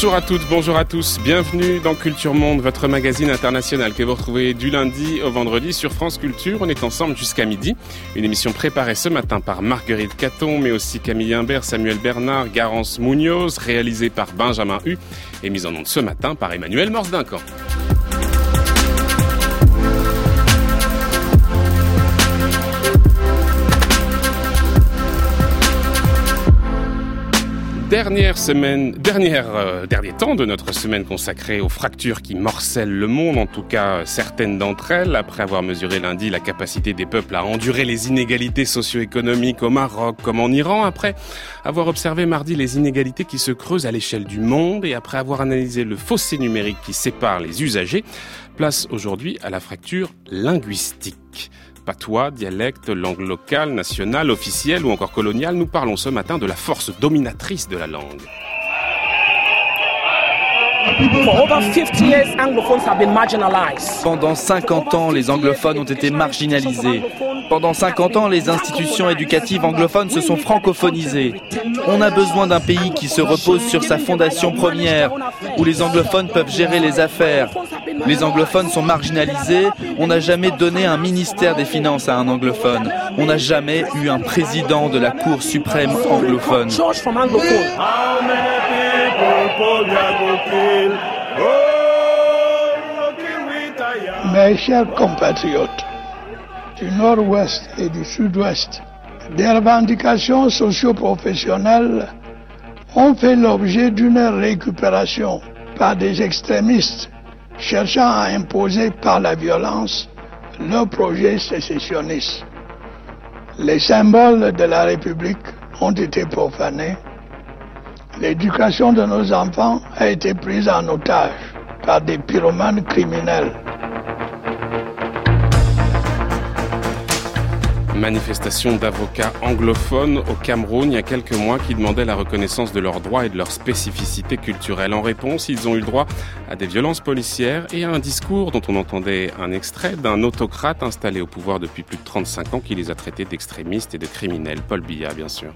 Bonjour à toutes, bonjour à tous. Bienvenue dans Culture Monde, votre magazine international que vous retrouvez du lundi au vendredi sur France Culture. On est ensemble jusqu'à midi. Une émission préparée ce matin par Marguerite Caton, mais aussi Camille Imbert, Samuel Bernard, Garance Munoz, réalisée par Benjamin Hu et mise en onde ce matin par Emmanuel Morse-Duncan. Dernière semaine, dernière, euh, dernier temps de notre semaine consacrée aux fractures qui morcellent le monde, en tout cas certaines d'entre elles, après avoir mesuré lundi la capacité des peuples à endurer les inégalités socio-économiques au Maroc comme en Iran, après avoir observé mardi les inégalités qui se creusent à l'échelle du monde et après avoir analysé le fossé numérique qui sépare les usagers, place aujourd'hui à la fracture linguistique patois, dialecte, langue locale, nationale, officielle ou encore coloniale, nous parlons ce matin de la force dominatrice de la langue. Pendant 50 ans, les anglophones ont été marginalisés. Pendant 50 ans, les institutions éducatives anglophones se sont francophonisées. On a besoin d'un pays qui se repose sur sa fondation première, où les anglophones peuvent gérer les affaires. Les anglophones sont marginalisés. On n'a jamais donné un ministère des Finances à un anglophone. On n'a jamais eu un président de la Cour suprême anglophone. Mes chers compatriotes du nord-ouest et du sud-ouest, des revendications socio-professionnelles ont fait l'objet d'une récupération par des extrémistes cherchant à imposer par la violence leur projet sécessionniste. Les symboles de la République ont été profanés. L'éducation de nos enfants a été prise en otage par des pyromanes criminels. Manifestation d'avocats anglophones au Cameroun il y a quelques mois qui demandaient la reconnaissance de leurs droits et de leurs spécificités culturelles. En réponse, ils ont eu le droit à des violences policières et à un discours dont on entendait un extrait d'un autocrate installé au pouvoir depuis plus de 35 ans qui les a traités d'extrémistes et de criminels. Paul Biya, bien sûr.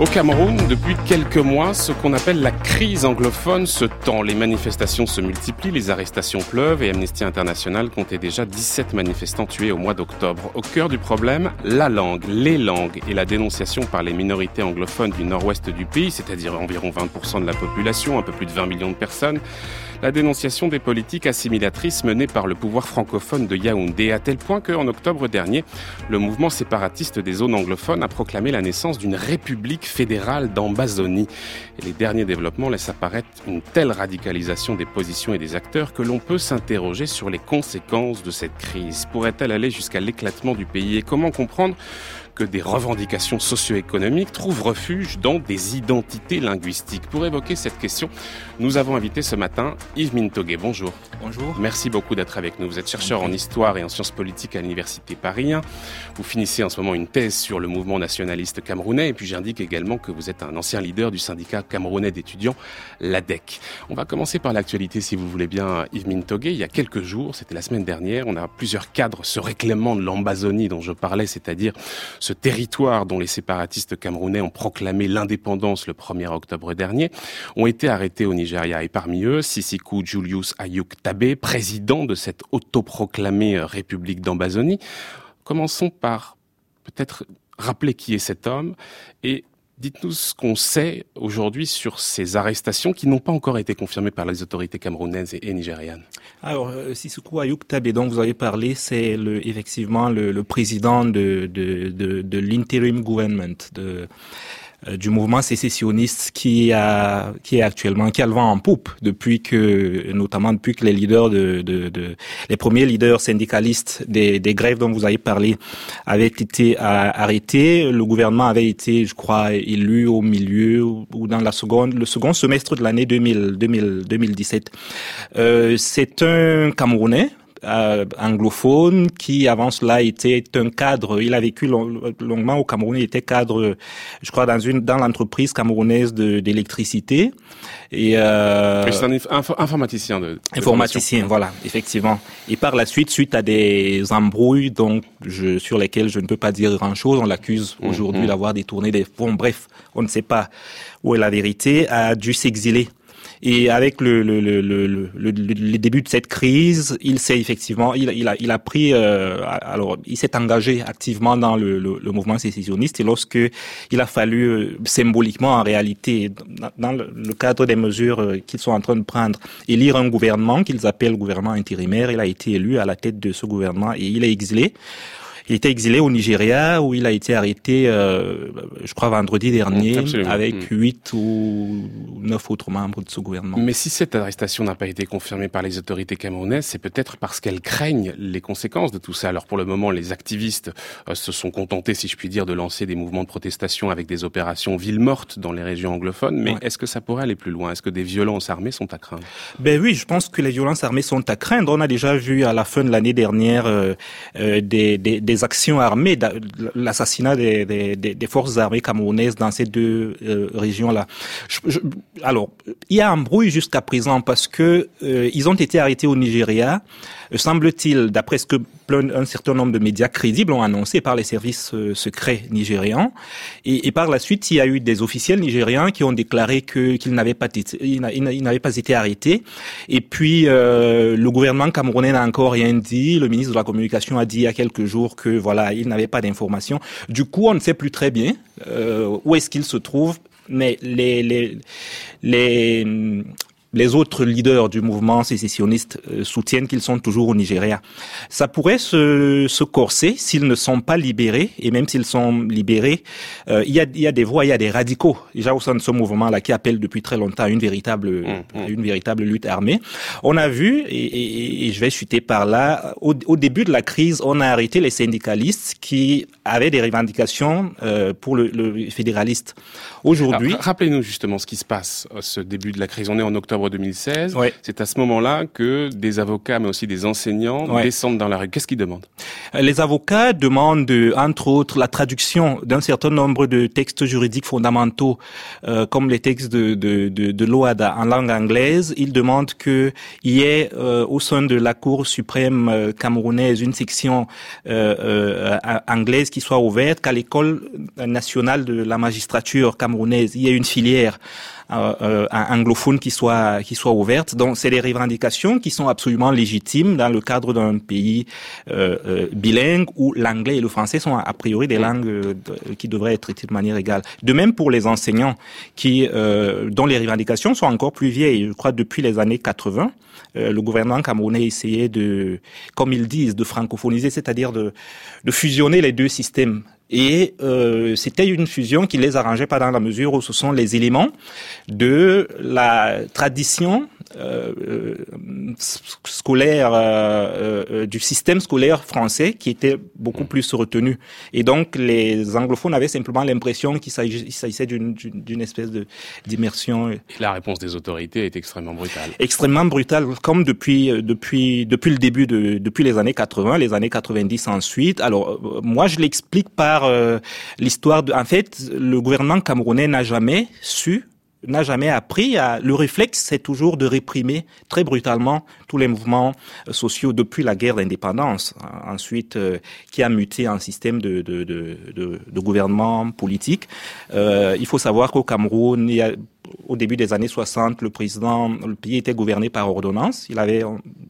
Au Cameroun, depuis quelques mois, ce qu'on appelle la crise anglophone se tend. Les manifestations se multiplient, les arrestations pleuvent et Amnesty International comptait déjà 17 manifestants tués au mois d'octobre. Au cœur du problème, la langue, les langues et la dénonciation par les minorités anglophones du nord-ouest du pays, c'est-à-dire environ 20% de la population, un peu plus de 20 millions de personnes, la dénonciation des politiques assimilatrices menées par le pouvoir francophone de Yaoundé, à tel point qu'en octobre dernier, le mouvement séparatiste des zones anglophones a proclamé la naissance d'une république fédérale d'Ambazonie. Les derniers développements laissent apparaître une telle radicalisation des positions et des acteurs que l'on peut s'interroger sur les conséquences de cette crise. Pourrait-elle aller jusqu'à l'éclatement du pays Et comment comprendre que des revendications socio-économiques trouvent refuge dans des identités linguistiques? Pour évoquer cette question, nous avons invité ce matin Yves Mintoguet. Bonjour. Bonjour. Merci beaucoup d'être avec nous. Vous êtes chercheur en histoire et en sciences politiques à l'Université Paris 1. Vous finissez en ce moment une thèse sur le mouvement nationaliste camerounais et puis j'indique également que vous êtes un ancien leader du syndicat camerounais d'étudiants, l'ADEC. On va commencer par l'actualité si vous voulez bien, Yves Mintoguet. Il y a quelques jours, c'était la semaine dernière, on a plusieurs cadres se réclamant de l'Ambazonie dont je parlais, c'est-à-dire ce territoire dont les séparatistes camerounais ont proclamé l'indépendance le 1er octobre dernier, ont été arrêtés au Nigeria. Et parmi eux, Julius Ayuk Tabe, président de cette autoproclamée République d'Ambazonie. Commençons par peut-être rappeler qui est cet homme et Dites-nous ce qu'on sait aujourd'hui sur ces arrestations qui n'ont pas encore été confirmées par les autorités camerounaises et, nigérianes. Alors, euh, Sissoukou Ayouk Tabé, dont vous avez parlé, c'est effectivement le, président de, de, l'interim government de euh, du mouvement sécessionniste qui a qui est actuellement qui a le vent en poupe depuis que notamment depuis que les leaders de, de, de les premiers leaders syndicalistes des, des grèves dont vous avez parlé avaient été arrêtés. Le gouvernement avait été je crois élu au milieu ou dans la seconde le second semestre de l'année 2000, 2000 2017 euh, c'est un Camerounais euh, anglophone qui avant cela était un cadre. Il a vécu longuement au Cameroun. Il était cadre, je crois, dans une dans l'entreprise camerounaise d'électricité. Et euh, c'est un informaticien de, informaticien, voilà, effectivement. Et par la suite, suite à des embrouilles, donc je, sur lesquelles je ne peux pas dire grand chose, on l'accuse mmh, aujourd'hui mmh. d'avoir détourné des fonds. Bref, on ne sait pas où est la vérité. A dû s'exiler et avec le, le, le, le, le début de cette crise, il s'est effectivement, il, il, a, il a pris, euh, alors il s'est engagé activement dans le, le, mouvement sécessionniste. Et lorsque il a fallu euh, symboliquement, en réalité, dans le cadre des mesures euh, qu'ils sont en train de prendre, élire un gouvernement qu'ils appellent gouvernement intérimaire, il a été élu à la tête de ce gouvernement et il est exilé. Il était exilé au Nigeria où il a été arrêté, euh, je crois, vendredi dernier, avec mm. huit ou neuf autres membres de ce gouvernement. Mais si cette arrestation n'a pas été confirmée par les autorités camerounaises, c'est peut-être parce qu'elles craignent les conséquences de tout ça. Alors pour le moment, les activistes euh, se sont contentés, si je puis dire, de lancer des mouvements de protestation avec des opérations villes mortes dans les régions anglophones. Mais est-ce que ça pourrait aller plus loin? Est-ce que des violences armées sont à craindre? Ben oui, je pense que les violences armées sont à craindre. On a déjà vu à la fin de l'année dernière euh, euh des, des, des actions armées, l'assassinat des, des, des, forces armées camerounaises dans ces deux euh, régions-là. alors, il y a un bruit jusqu'à présent parce que euh, ils ont été arrêtés au Nigeria, semble-t-il, d'après ce que un certain nombre de médias crédibles ont annoncé par les services secrets nigérians. Et, et, par la suite, il y a eu des officiels nigériens qui ont déclaré qu'ils n'avaient pas n'avaient pas été arrêtés. Et puis le gouvernement camerounais n'a encore rien dit. Le ministre de la communication a dit il y a quelques jours que voilà, il n'avait pas d'informations. Du coup, on ne sait plus très bien euh, où est-ce qu'il se trouve mais les, les, les, les autres leaders du mouvement sécessionniste euh, soutiennent qu'ils sont toujours au Nigeria. Ça pourrait se, se corser s'ils ne sont pas libérés, et même s'ils sont libérés, euh, il, y a, il y a des voix, il y a des radicaux déjà au sein de ce mouvement-là qui appellent depuis très longtemps à une véritable, mmh, mmh. une véritable lutte armée. On a vu, et, et, je vais chuter par là, au, au, début de la crise, on a arrêté les syndicalistes qui avaient des revendications euh, pour le, le fédéraliste. Aujourd'hui, rappelez-nous justement ce qui se passe ce début de la crise. On est en octobre 2016. C'est à ce moment-là que des avocats, mais aussi des enseignants, descendent dans la rue. Qu'est-ce qu'ils demandent? Euh, Les avocats demandent, entre autres, la traduction d'un certain nombre de textes juridiques fondamentaux, euh, comme les textes de, de, de, de l'OADA en langue anglaise. Ils demandent qu'il y ait euh, au sein de la Cour suprême camerounaise une section anglaise qui soit ouverte, qu'à l'école nationale de la magistrature camerounaise, il y ait une filière euh, euh, anglophone qui soit qui soit ouverte. Donc c'est des revendications qui sont absolument légitimes dans le cadre d'un pays euh, euh bilingue où l'anglais et le français sont a priori des langues euh, qui devraient être traitées de manière égale. De même pour les enseignants qui dont les revendications sont encore plus vieilles. Je crois depuis les années 80, le gouvernement camerounais essayait de, comme ils disent, de francophoniser, c'est-à-dire de, de fusionner les deux systèmes et euh, c'était une fusion qui les arrangeait pas dans la mesure où ce sont les éléments de la tradition scolaire euh, euh, du système scolaire français qui était beaucoup mm. plus retenu. Et donc les anglophones avaient simplement l'impression qu'il s'agissait d'une espèce de d'immersion. Et la réponse des autorités est extrêmement brutale. Extrêmement brutale, comme depuis depuis depuis le début de depuis les années 80, les années 90 ensuite. Alors moi je l'explique par l'histoire de. En fait, le gouvernement camerounais n'a jamais su n'a jamais appris à le réflexe c'est toujours de réprimer très brutalement tous les mouvements euh, sociaux depuis la guerre d'indépendance. Ensuite euh, qui a muté en système de, de, de, de gouvernement politique. Euh, il faut savoir qu'au Cameroun il y a au début des années 60, le président, le pays était gouverné par ordonnance. Il avait,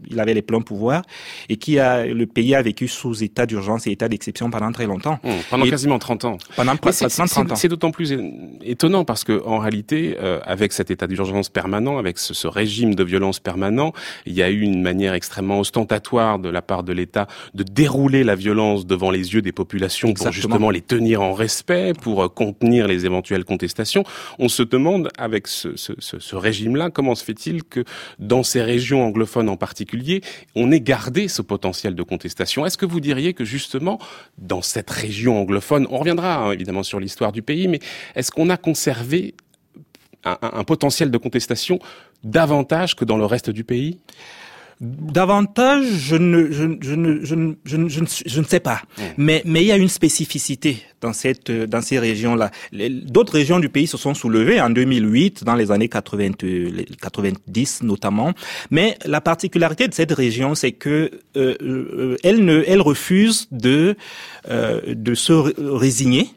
il avait les pleins pouvoirs et qui a, le pays a vécu sous état d'urgence et état d'exception pendant très longtemps. Mmh, pendant quasiment 30 ans. Pendant pratiquement 30 ans. C'est d'autant plus étonnant parce que, en réalité, euh, avec cet état d'urgence permanent, avec ce, ce, régime de violence permanent, il y a eu une manière extrêmement ostentatoire de la part de l'État de dérouler la violence devant les yeux des populations pour justement les tenir en respect, pour euh, contenir les éventuelles contestations. On se demande avec ce, régime-là, comment se fait-il que dans ces régions anglophones en particulier, on ait gardé ce potentiel de contestation? Est-ce que vous diriez que justement, dans cette région anglophone, on reviendra hein, évidemment sur l'histoire du pays, mais est-ce qu'on a conservé un, potentiel de contestation davantage que dans le reste du pays? Davantage, je ne, je, je, ne, je, ne, je, ne, je ne sais pas. Mmh. Mais, mais il y a une spécificité dans cette, dans ces régions-là. D'autres régions du pays se sont soulevées en 2008, dans les années 80, 90 notamment. Mais la particularité de cette région, c'est que euh, euh, elle ne, elle refuse de, euh, de se résigner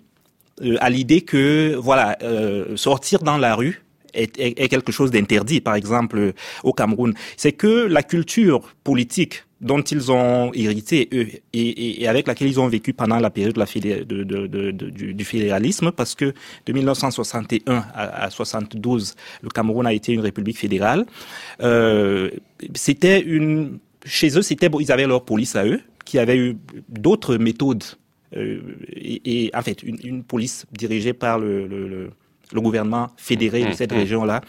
euh, à l'idée que, voilà, euh, sortir dans la rue est, est, quelque chose d'interdit, par exemple au Cameroun, c'est que la culture politique dont ils ont hérité eux et, et, avec laquelle ils ont vécu pendant la période de la de, de, de, du, du, fédéralisme, parce que de 1961 à, à, 72, le Cameroun a été une république fédérale. Euh, c'était une chez eux, c'était ils avaient leur police à eux, qui avait eu d'autres méthodes euh, et, et, en fait une, une police dirigée par le, le, le le gouvernement fédéré de mmh, cette mmh. région-là.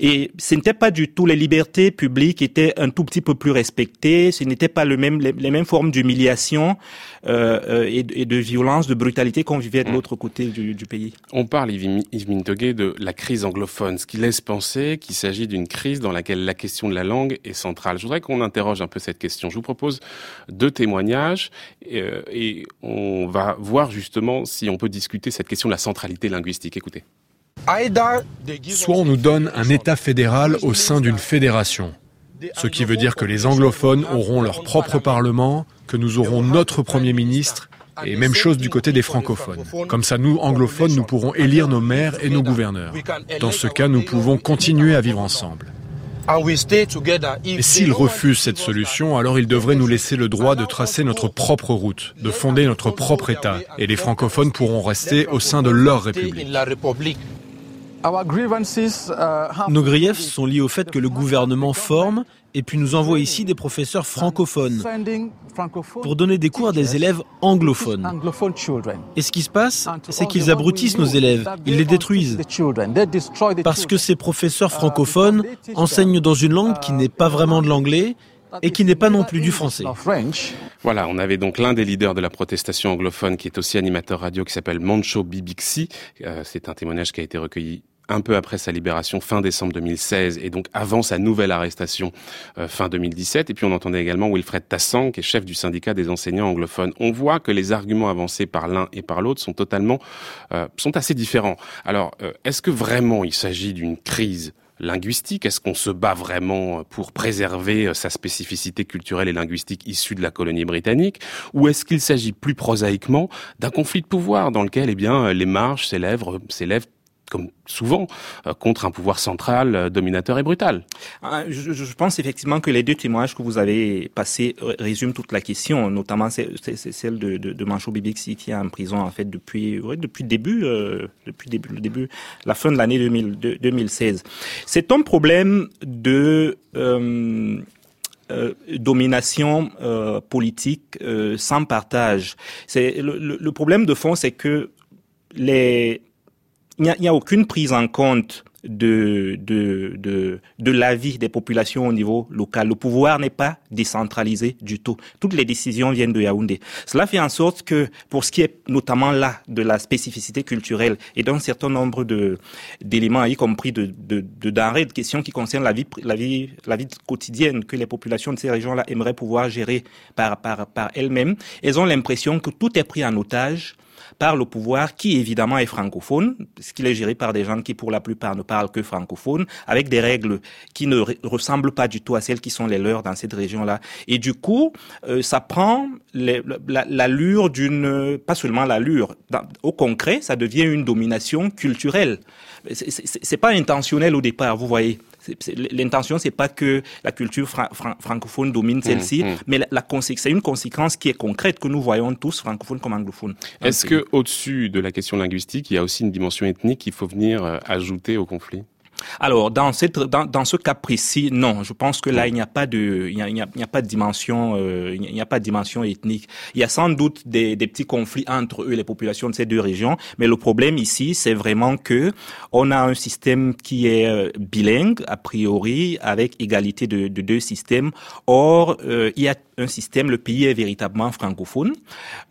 Et ce n'était pas du tout, les libertés publiques étaient un tout petit peu plus respectées, ce n'était pas le même, les, les mêmes formes d'humiliation euh, euh et, et, de violence, de brutalité qu'on vivait de mmh. l'autre côté du, du, pays. On parle, Yves Mintoguet, de la crise anglophone, ce qui laisse penser qu'il s'agit d'une crise dans laquelle la question de la langue est centrale. Je voudrais qu'on interroge un peu cette question. Je vous propose deux témoignages euh, et on va voir justement si on peut discuter cette question de la centralité linguistique. Écoutez. Soit on nous donne un État fédéral au sein d'une fédération, ce qui veut dire que les anglophones auront leur propre Parlement, que nous aurons notre Premier ministre, et même chose du côté des francophones. Comme ça, nous, anglophones, nous pourrons élire nos maires et nos gouverneurs. Dans ce cas, nous pouvons continuer à vivre ensemble. S'ils refusent cette solution, alors ils devraient nous laisser le droit de tracer notre propre route, de fonder notre propre État, et les francophones pourront rester au sein de leur République. Nos griefs sont liés au fait que le gouvernement forme et puis nous envoie ici des professeurs francophones pour donner des cours à des élèves anglophones. Et ce qui se passe, c'est qu'ils abrutissent nos élèves, ils les détruisent. Parce que ces professeurs francophones enseignent dans une langue qui n'est pas vraiment de l'anglais et qui n'est pas non plus du français. Voilà, on avait donc l'un des leaders de la protestation anglophone qui est aussi animateur radio qui s'appelle Mancho Bibixi. Euh, c'est un témoignage qui a été recueilli un peu après sa libération fin décembre 2016 et donc avant sa nouvelle arrestation euh, fin 2017. Et puis on entendait également Wilfred Tassang, qui est chef du syndicat des enseignants anglophones. On voit que les arguments avancés par l'un et par l'autre sont totalement, euh, sont assez différents. Alors, euh, est-ce que vraiment il s'agit d'une crise linguistique? Est-ce qu'on se bat vraiment pour préserver euh, sa spécificité culturelle et linguistique issue de la colonie britannique? Ou est-ce qu'il s'agit plus prosaïquement d'un conflit de pouvoir dans lequel eh bien, les marges s'élèvent comme souvent, euh, contre un pouvoir central euh, dominateur et brutal. Ah, je, pense effectivement que les deux témoignages que vous avez passés résument toute la question, notamment celle de, de, de Manchot Bibixi qui est en prison en fait depuis depuis le début, euh, depuis le début, la fin de l'année 2016. C'est un problème de domination politique sans partage. Le, problème de fond, c'est que les n'y a, a, aucune prise en compte de, de, de, de l'avis des populations au niveau local. Le pouvoir n'est pas décentralisé du tout. Toutes les décisions viennent de Yaoundé. Cela fait en sorte que, pour ce qui est notamment là de la spécificité culturelle et d'un certain nombre de d'éléments, y compris de, de, de denrées, de questions qui concernent la vie, la vie, la vie quotidienne que les populations de ces régions-là aimeraient pouvoir gérer par, par, par elles-mêmes, elles ont l'impression que tout est pris en otage par le pouvoir qui évidemment est francophone, ce qu'il est géré par des gens qui pour la plupart ne parlent que francophone, avec des règles qui ne ressemblent pas du tout à celles qui sont les leurs dans cette région-là. Et du coup, euh, ça prend l'allure d'une, pas seulement l'allure, au concret, ça devient une domination culturelle. C'est pas intentionnel au départ, vous voyez. L'intention, c'est pas que la culture fra fra francophone domine mmh, celle-ci, mmh, mmh. mais la, la c'est une conséquence qui est concrète que nous voyons tous, francophones comme anglophones. Est-ce que, au-dessus de la question linguistique, il y a aussi une dimension ethnique qu'il faut venir euh, ajouter au conflit? Alors, dans, cette, dans, dans, ce cas précis, non. Je pense que là, il n'y a pas de, il n'y a, il a, pas de dimension, euh, il n'y a pas de dimension ethnique. Il y a sans doute des, des, petits conflits entre eux, les populations de ces deux régions. Mais le problème ici, c'est vraiment que on a un système qui est euh, bilingue a priori, avec égalité de, de deux systèmes. Or, euh, il y a un système, le pays est véritablement francophone.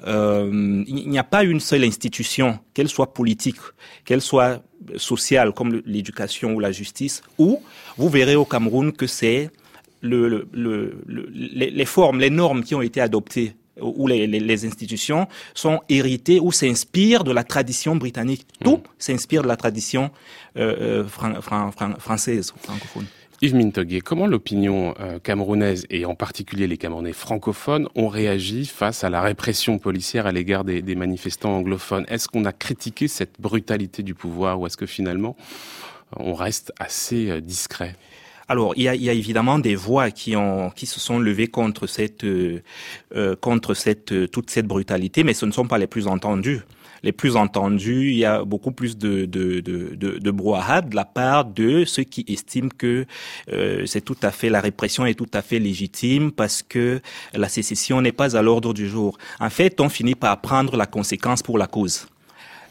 Euh, il n'y a pas une seule institution, qu'elle soit politique, qu'elle soit sociale comme l'éducation ou la justice, où vous verrez au Cameroun que c'est le, les, formes, les normes qui ont été adoptées ou les, institutions sont héritées ou s'inspirent de la tradition britannique. Tout mm. s'inspire de la tradition euh, euh française, francophone. Yves Mintoguet, comment l'opinion euh, camerounaise et en particulier les Camerounais francophones ont réagi face à la répression policière à l'égard des, manifestants anglophones? Est-ce qu'on a critiqué cette brutalité du pouvoir ou est-ce que finalement on reste assez euh, discret? Alors, il y, a, évidemment des voix qui ont qui se sont levées contre cette euh, euh contre cette toute cette brutalité, mais ce ne sont pas les plus entendues les plus entendus, il y a beaucoup plus de, de, de, de, de brouhaha de la part de ceux qui estiment que euh, c'est tout à fait, la répression est tout à fait légitime parce que la sécession n'est pas à l'ordre du jour. En fait, on finit par prendre la conséquence pour la cause.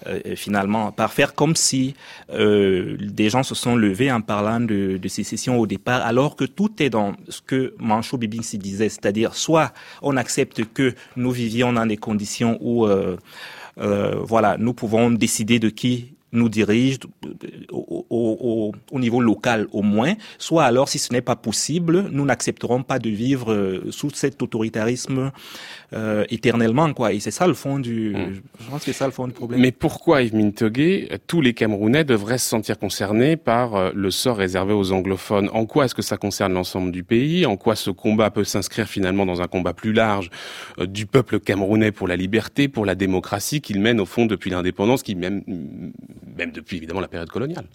Euh, finalement, par faire comme si euh, des gens se sont levés en parlant de, de, sécession au départ, alors que tout est dans ce que Manchot Bibinsi disait, c'est-à-dire soit on accepte que nous vivions dans des conditions où euh, voilà, nous pouvons décider de qui nous dirige au, au, au, niveau local au moins, soit alors si ce n'est pas possible, nous n'accepterons pas de vivre euh, sous cet autoritarisme euh, éternellement quoi. Et c'est ça le fond du, hmm. je pense que c'est ça le fond du problème. Mais pourquoi Yves Mintogué, tous les Camerounais devraient se sentir concernés par euh, le sort réservé aux anglophones? En quoi est-ce que ça concerne l'ensemble du pays? En quoi ce combat peut s'inscrire finalement dans un combat plus large euh, du peuple camerounais pour la liberté, pour la démocratie qu'il mène au fond depuis l'indépendance, qui même même depuis évidemment la période coloniale.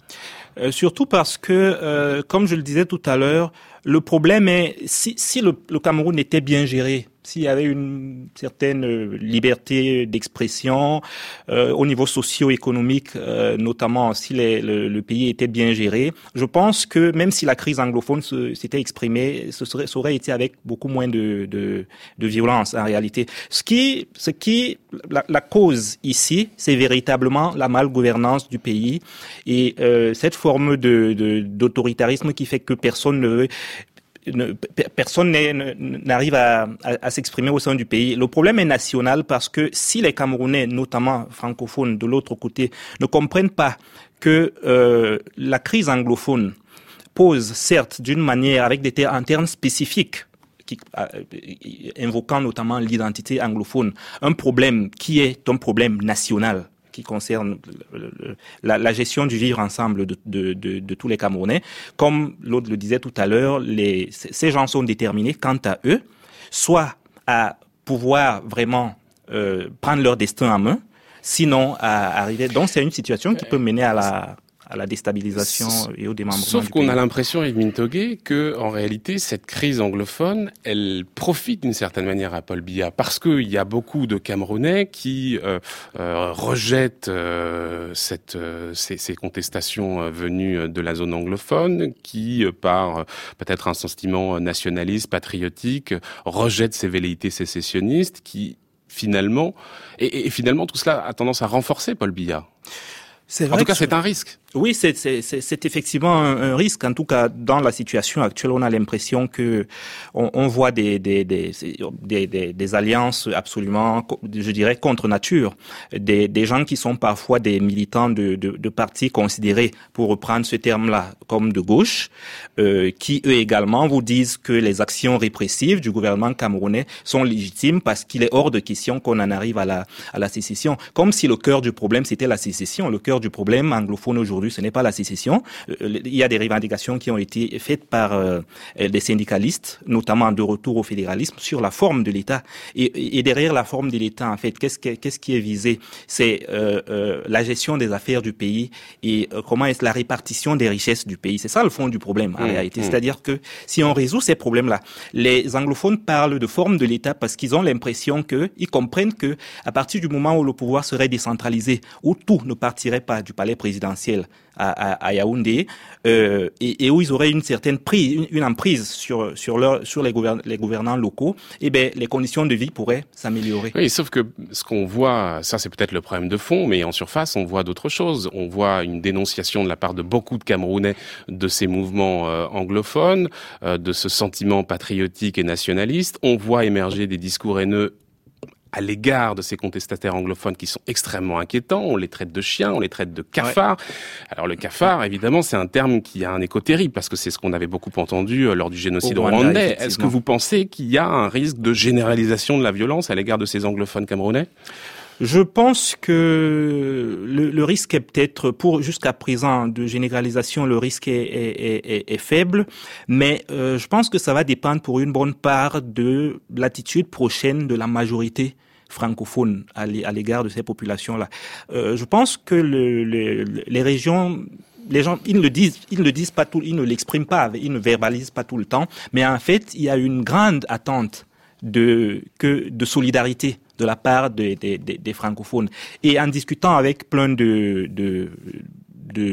Euh, surtout parce que, euh, comme je le disais tout à l'heure, le problème est si, le Cameroun était bien géré, s'il y avait une certaine euh, liberté d'expression euh, au niveau socio-économique, euh, notamment si les, le, pays était bien géré, je pense que même si la crise anglophone s'était exprimée, ce serait, ça aurait été avec beaucoup moins de, de, de violence en réalité. Ce qui, ce qui, la, la cause ici, c'est véritablement la malgouvernance du pays et euh, cette forme de d'autoritarisme qui fait que personne ne veut personne n'arrive à, s'exprimer au sein du pays. Le problème est national parce que si les Camerounais, notamment francophones de l'autre côté, ne comprennent pas que euh, la crise anglophone pose, certes, d'une manière avec des termes, qui, euh, invoquant notamment l'identité anglophone, un problème qui est un problème national qui concerne la, la, gestion du vivre ensemble de, de, de, de tous les Camerounais. Comme l'autre le disait tout à l'heure, ces gens sont déterminés quant à eux, soit à pouvoir vraiment euh, prendre leur destin en main, sinon à arriver. Donc c'est une situation qui peut mener à la à la déstabilisation et au démembrement. Sauf qu'on a l'impression, Edmund Togué, que en réalité cette crise anglophone, elle profite d'une certaine manière à Paul Biya parce qu'il y a beaucoup de Camerounais qui euh, euh, rejettent euh, cette, euh, ces, ces, contestations euh, venues de la zone anglophone, qui par peut-être un sentiment nationaliste, patriotique, rejettent ces velléités sécessionnistes, qui finalement et, et finalement tout cela a tendance à renforcer Paul Biya. En tout cas, c'est un risque. Oui, c'est effectivement un, un, risque. En tout cas, dans la situation actuelle, on a l'impression que on, on voit des des, des, des, des, alliances absolument, je dirais, contre nature. Des, des gens qui sont parfois des militants de, de, de partis considérés, pour reprendre ce terme-là, comme de gauche, euh, qui eux également vous disent que les actions répressives du gouvernement camerounais sont légitimes parce qu'il est hors de question qu'on en arrive à la, à la sécession. Comme si le cœur du problème, c'était la sécession. Le cœur du problème anglophone aujourd'hui, ce n'est pas la sécession. Euh, il y a des revendications qui ont été faites par euh, des syndicalistes, notamment de retour au fédéralisme, sur la forme de l'État. Et, derrière la forme de l'État, en fait, qu'est-ce qui est visé? C'est euh, la gestion des affaires du pays et comment est la répartition des richesses du pays? C'est ça le fond du problème en mmh, réalité. Mmh. C'est-à-dire que si on résout ces problèmes-là, les anglophones parlent de forme de l'État parce qu'ils ont l'impression que, ils comprennent que à partir du moment où le pouvoir serait décentralisé, où tout ne partirait du palais présidentiel à, Yaoundé euh, et, où ils auraient une certaine prise, une, emprise sur sur les gouvernants locaux, et eh ben les conditions de vie pourraient s'améliorer. Oui, sauf que ce qu'on voit, ça c'est peut-être le problème de fond, mais en surface on voit d'autres choses. On voit une dénonciation de la part de beaucoup de Camerounais de ces mouvements euh, anglophones, euh, de ce sentiment patriotique et nationaliste. On voit émerger des discours haineux à l'égard de ces contestataires anglophones qui sont extrêmement inquiétants. On les traite de chiens, on les traite de cafards. Alors le cafard, évidemment, c'est un terme qui a un écho terrible parce que c'est ce qu'on avait beaucoup entendu euh, lors du génocide rwandais. Est-ce que vous pensez qu'il y a un risque de généralisation de la violence à l'égard de ces anglophones camerounais? Je pense que le, risque est peut-être, pour jusqu'à présent, de généralisation, le risque est, faible, mais euh, je pense que ça va dépendre pour une bonne part de l'attitude prochaine de la majorité francophone à l'égard de ces populations-là. Euh, je pense que le, les régions les gens, ils ne le disent, ils ne le disent pas tout, ils ne l'expriment pas, ils ne verbalisent pas tout le temps, mais en fait, il y a une grande attente de, solidarité de la part des, francophones. Et en discutant avec plein de,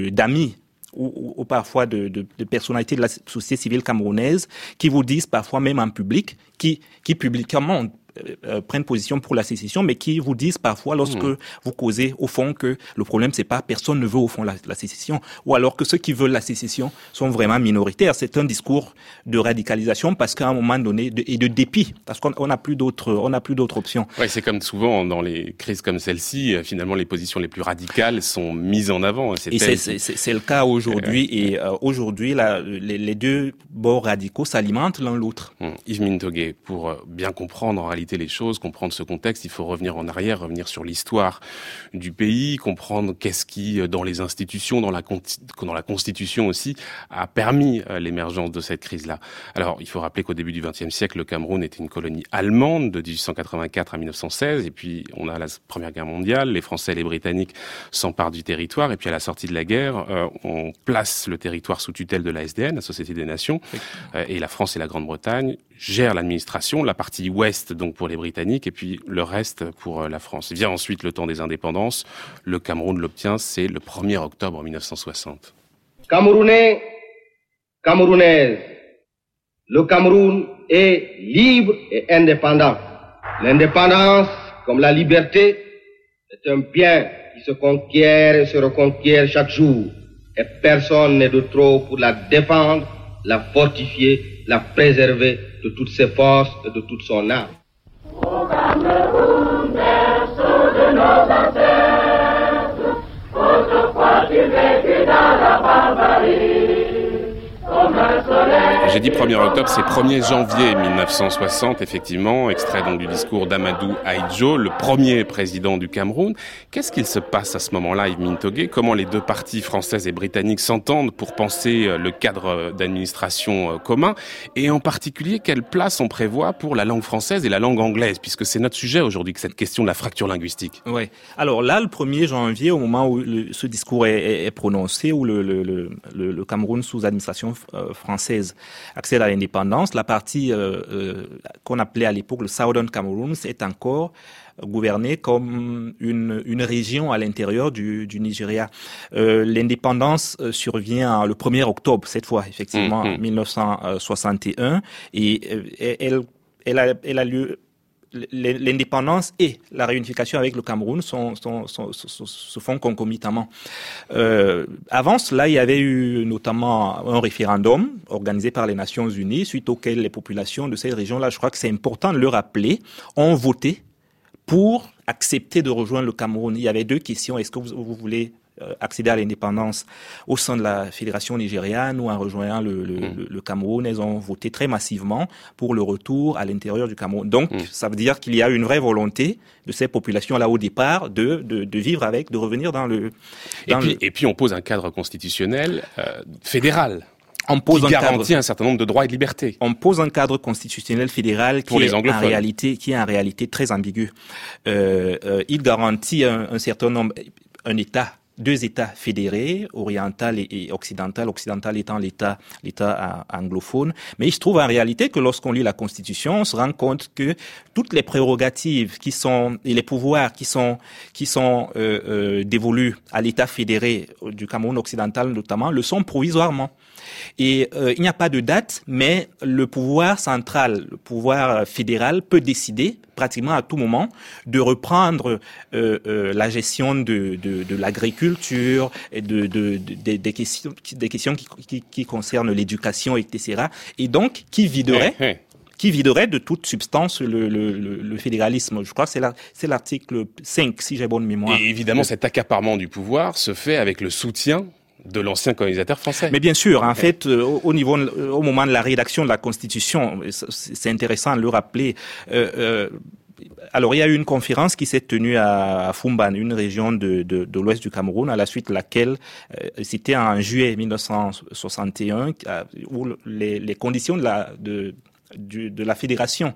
d'amis ou, parfois de, personnalités de la société civile camerounaise qui vous disent parfois même en public, qui publiquement euh, euh, prennent position pour la sécession, mais qui vous disent parfois lorsque hmm. vous causez au fond que le problème c'est pas personne ne veut au fond la, sécession, ou alors que ceux qui veulent la sécession sont vraiment minoritaires. C'est un discours de radicalisation parce qu'à un moment donné et de dépit, parce qu'on n'a plus d'autres, on n'a plus d'autres options. Ouais, c'est comme souvent dans les crises comme celle-ci, euh, finalement les positions les plus radicales sont mises en avant. Et c'est le cas aujourd'hui. et aujourd'hui, les, les, deux bords radicaux s'alimentent l'un l'autre. Mmh. Yves Mintoguet, pour bien comprendre en réalité les choses, comprendre ce contexte, il faut revenir en arrière, revenir sur l'histoire du pays, comprendre qu'est-ce qui, euh, dans les institutions, dans la, dans la Constitution aussi, a permis euh, l'émergence de cette crise-là. Alors, il faut rappeler qu'au début du XXe siècle, le Cameroun était une colonie allemande de 1884 à 1916, et puis on a la Première Guerre mondiale, les Français et les Britanniques s'emparent du territoire, et puis à la sortie de la guerre, euh, on place le territoire sous tutelle de la SDN, la Société des Nations, et la France et la Grande-Bretagne gèrent l'administration, la partie ouest donc pour les Britanniques et puis le reste pour euh, la France. Vient ensuite le temps des indépendances. Le Cameroun l'obtient, c'est le 1er octobre 1960. Camerounais, Camerounaises, le Cameroun est libre et indépendant. L'indépendance, comme la liberté, est un bien qui se conquiert et se reconquiert chaque jour. Et personne n'est de trop pour la défendre, la fortifier, la préserver de toutes ses forces et de toute son âme. Au Cameroun, berceau de nos ancêtres, autrefois tu vécu dans J'ai dit 1er octobre, c'est 1er janvier 1960, effectivement, extrait donc du discours d'Amadou Aïdjo, le premier président du Cameroun. Qu'est-ce qu'il se passe à ce moment-là, Yves Mintoguet Comment les deux parties françaises et britanniques s'entendent pour penser euh, le cadre d'administration euh, commun? Et en particulier, quelle place on prévoit pour la langue française et la langue anglaise, puisque c'est notre sujet aujourd'hui, cette question de la fracture linguistique. Oui. Alors là, le 1er janvier, au moment où ce discours est, prononcé, où le, Cameroun sous administration euh, française accède à l'indépendance. La partie euh, euh, qu'on appelait à l'époque le Southern Cameroon est encore gouvernée comme une, une région à l'intérieur du, du Nigeria. Euh, L'indépendance survient le 1er octobre, cette fois, effectivement, en 1961, et elle, elle, a, elle a lieu l'indépendance et la réunification avec le Cameroun sont, sont, sont, se font concomitamment. Euh, avant cela, il y avait eu notamment un référendum organisé par les Nations Unies suite auquel les populations de cette région-là, je crois que c'est important de le rappeler, ont voté pour accepter de rejoindre le Cameroun. Il y avait deux questions. Est-ce que vous voulez accéder à l'indépendance au sein de la fédération nigériane ou en rejoignant le, le, mm. le, Cameroun. Elles ont voté très massivement pour le retour à l'intérieur du Cameroun. Donc, mm. ça veut dire qu'il y a une vraie volonté de ces populations-là au départ de, de, de, vivre avec, de revenir dans le... et, puis, et puis on pose un cadre constitutionnel euh, fédéral. On pose qui un garantit un certain nombre de droits et de libertés. On pose un cadre constitutionnel fédéral qui, est, en réalité, qui est en réalité très ambigu. Euh, euh, il garantit un, un certain nombre, un État deux États fédérés, oriental et, occidental, occidental étant l'État l'État anglophone. Mais il se trouve en réalité que lorsqu'on lit la Constitution, on se rend compte que toutes les prérogatives qui sont et les pouvoirs qui sont qui sont euh, euh, dévolus à l'État fédéré du Cameroun occidental notamment le sont provisoirement. Et euh, il n'y a pas de date, mais le pouvoir central, le pouvoir fédéral peut décider pratiquement à tout moment de reprendre euh, euh, la gestion de, de, de l'agriculture et de, de, des questions, des questions qui, qui, qui concernent l'éducation, etc. Et donc qui viderait qui viderait de toute substance le, le, le, fédéralisme? Je crois que c'est l'article 5, si j'ai bonne mémoire. Et évidemment, cet accaparement du pouvoir se fait avec le soutien de l'ancien colonisateur français. Mais bien sûr, en fait, euh, au niveau, au moment de la rédaction de la Constitution, c'est intéressant de le rappeler. Euh, euh, alors, il y a eu une conférence qui s'est tenue à Fumban, une région de, de, de l'ouest du Cameroun, à la suite de laquelle, euh, c'était en juillet 1961, où les, les conditions de la, de, de la fédération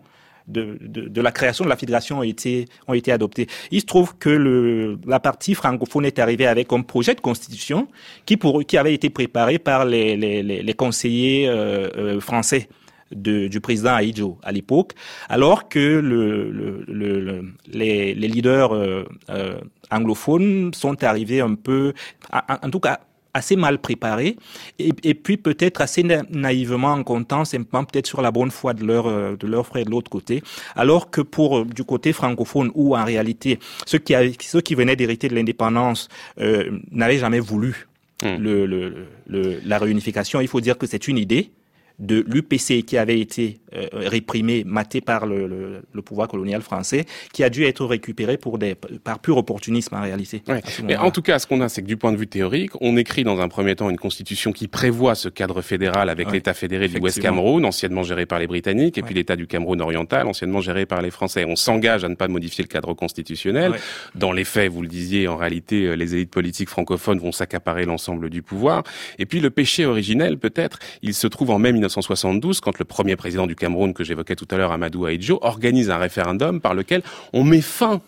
de, de, la création de la fédération ont été, ont été adoptées. Il se trouve que le, la partie francophone est arrivée avec un projet de constitution qui, pour, qui avait été préparé par les, les, les conseillers euh, euh, français. De, du président Aïdjo à l'époque, alors que le, le, le, les, les, leaders euh, euh, anglophones sont arrivés un peu, en tout cas assez mal préparé et, et puis peut-être assez naïvement en comptant simplement peut-être sur la bonne foi de leur euh, de leur frère de l'autre côté alors que pour euh, du côté francophone où en réalité ceux qui avaient, ceux qui venaient d'hériter de l'indépendance euh, n'avaient jamais voulu mmh. le, le, le, la réunification il faut dire que c'est une idée de l'UPC qui avait été euh, réprimé, maté par le, le, le, pouvoir colonial français, qui a dû être récupéré pour des, par pur opportunisme en réalité. Ouais. Mais en tout cas, ce qu'on a, c'est que du point de vue théorique, on écrit dans un premier temps une constitution qui prévoit ce cadre fédéral avec ouais. l'État fédéré du Ouest Cameroun, anciennement géré par les Britanniques, et puis l'État du Cameroun oriental, anciennement géré par les Français. On s'engage à ne pas modifier le cadre constitutionnel. Dans les faits, vous le disiez, en réalité, euh, les élites politiques francophones vont s'accaparer l'ensemble du pouvoir. Et puis le péché originel, peut-être, il se trouve en mai 1972, quand le premier président du Cameroun que j'évoquais tout à l'heure, Amadou Aïdjo, organise un référendum par lequel on met fin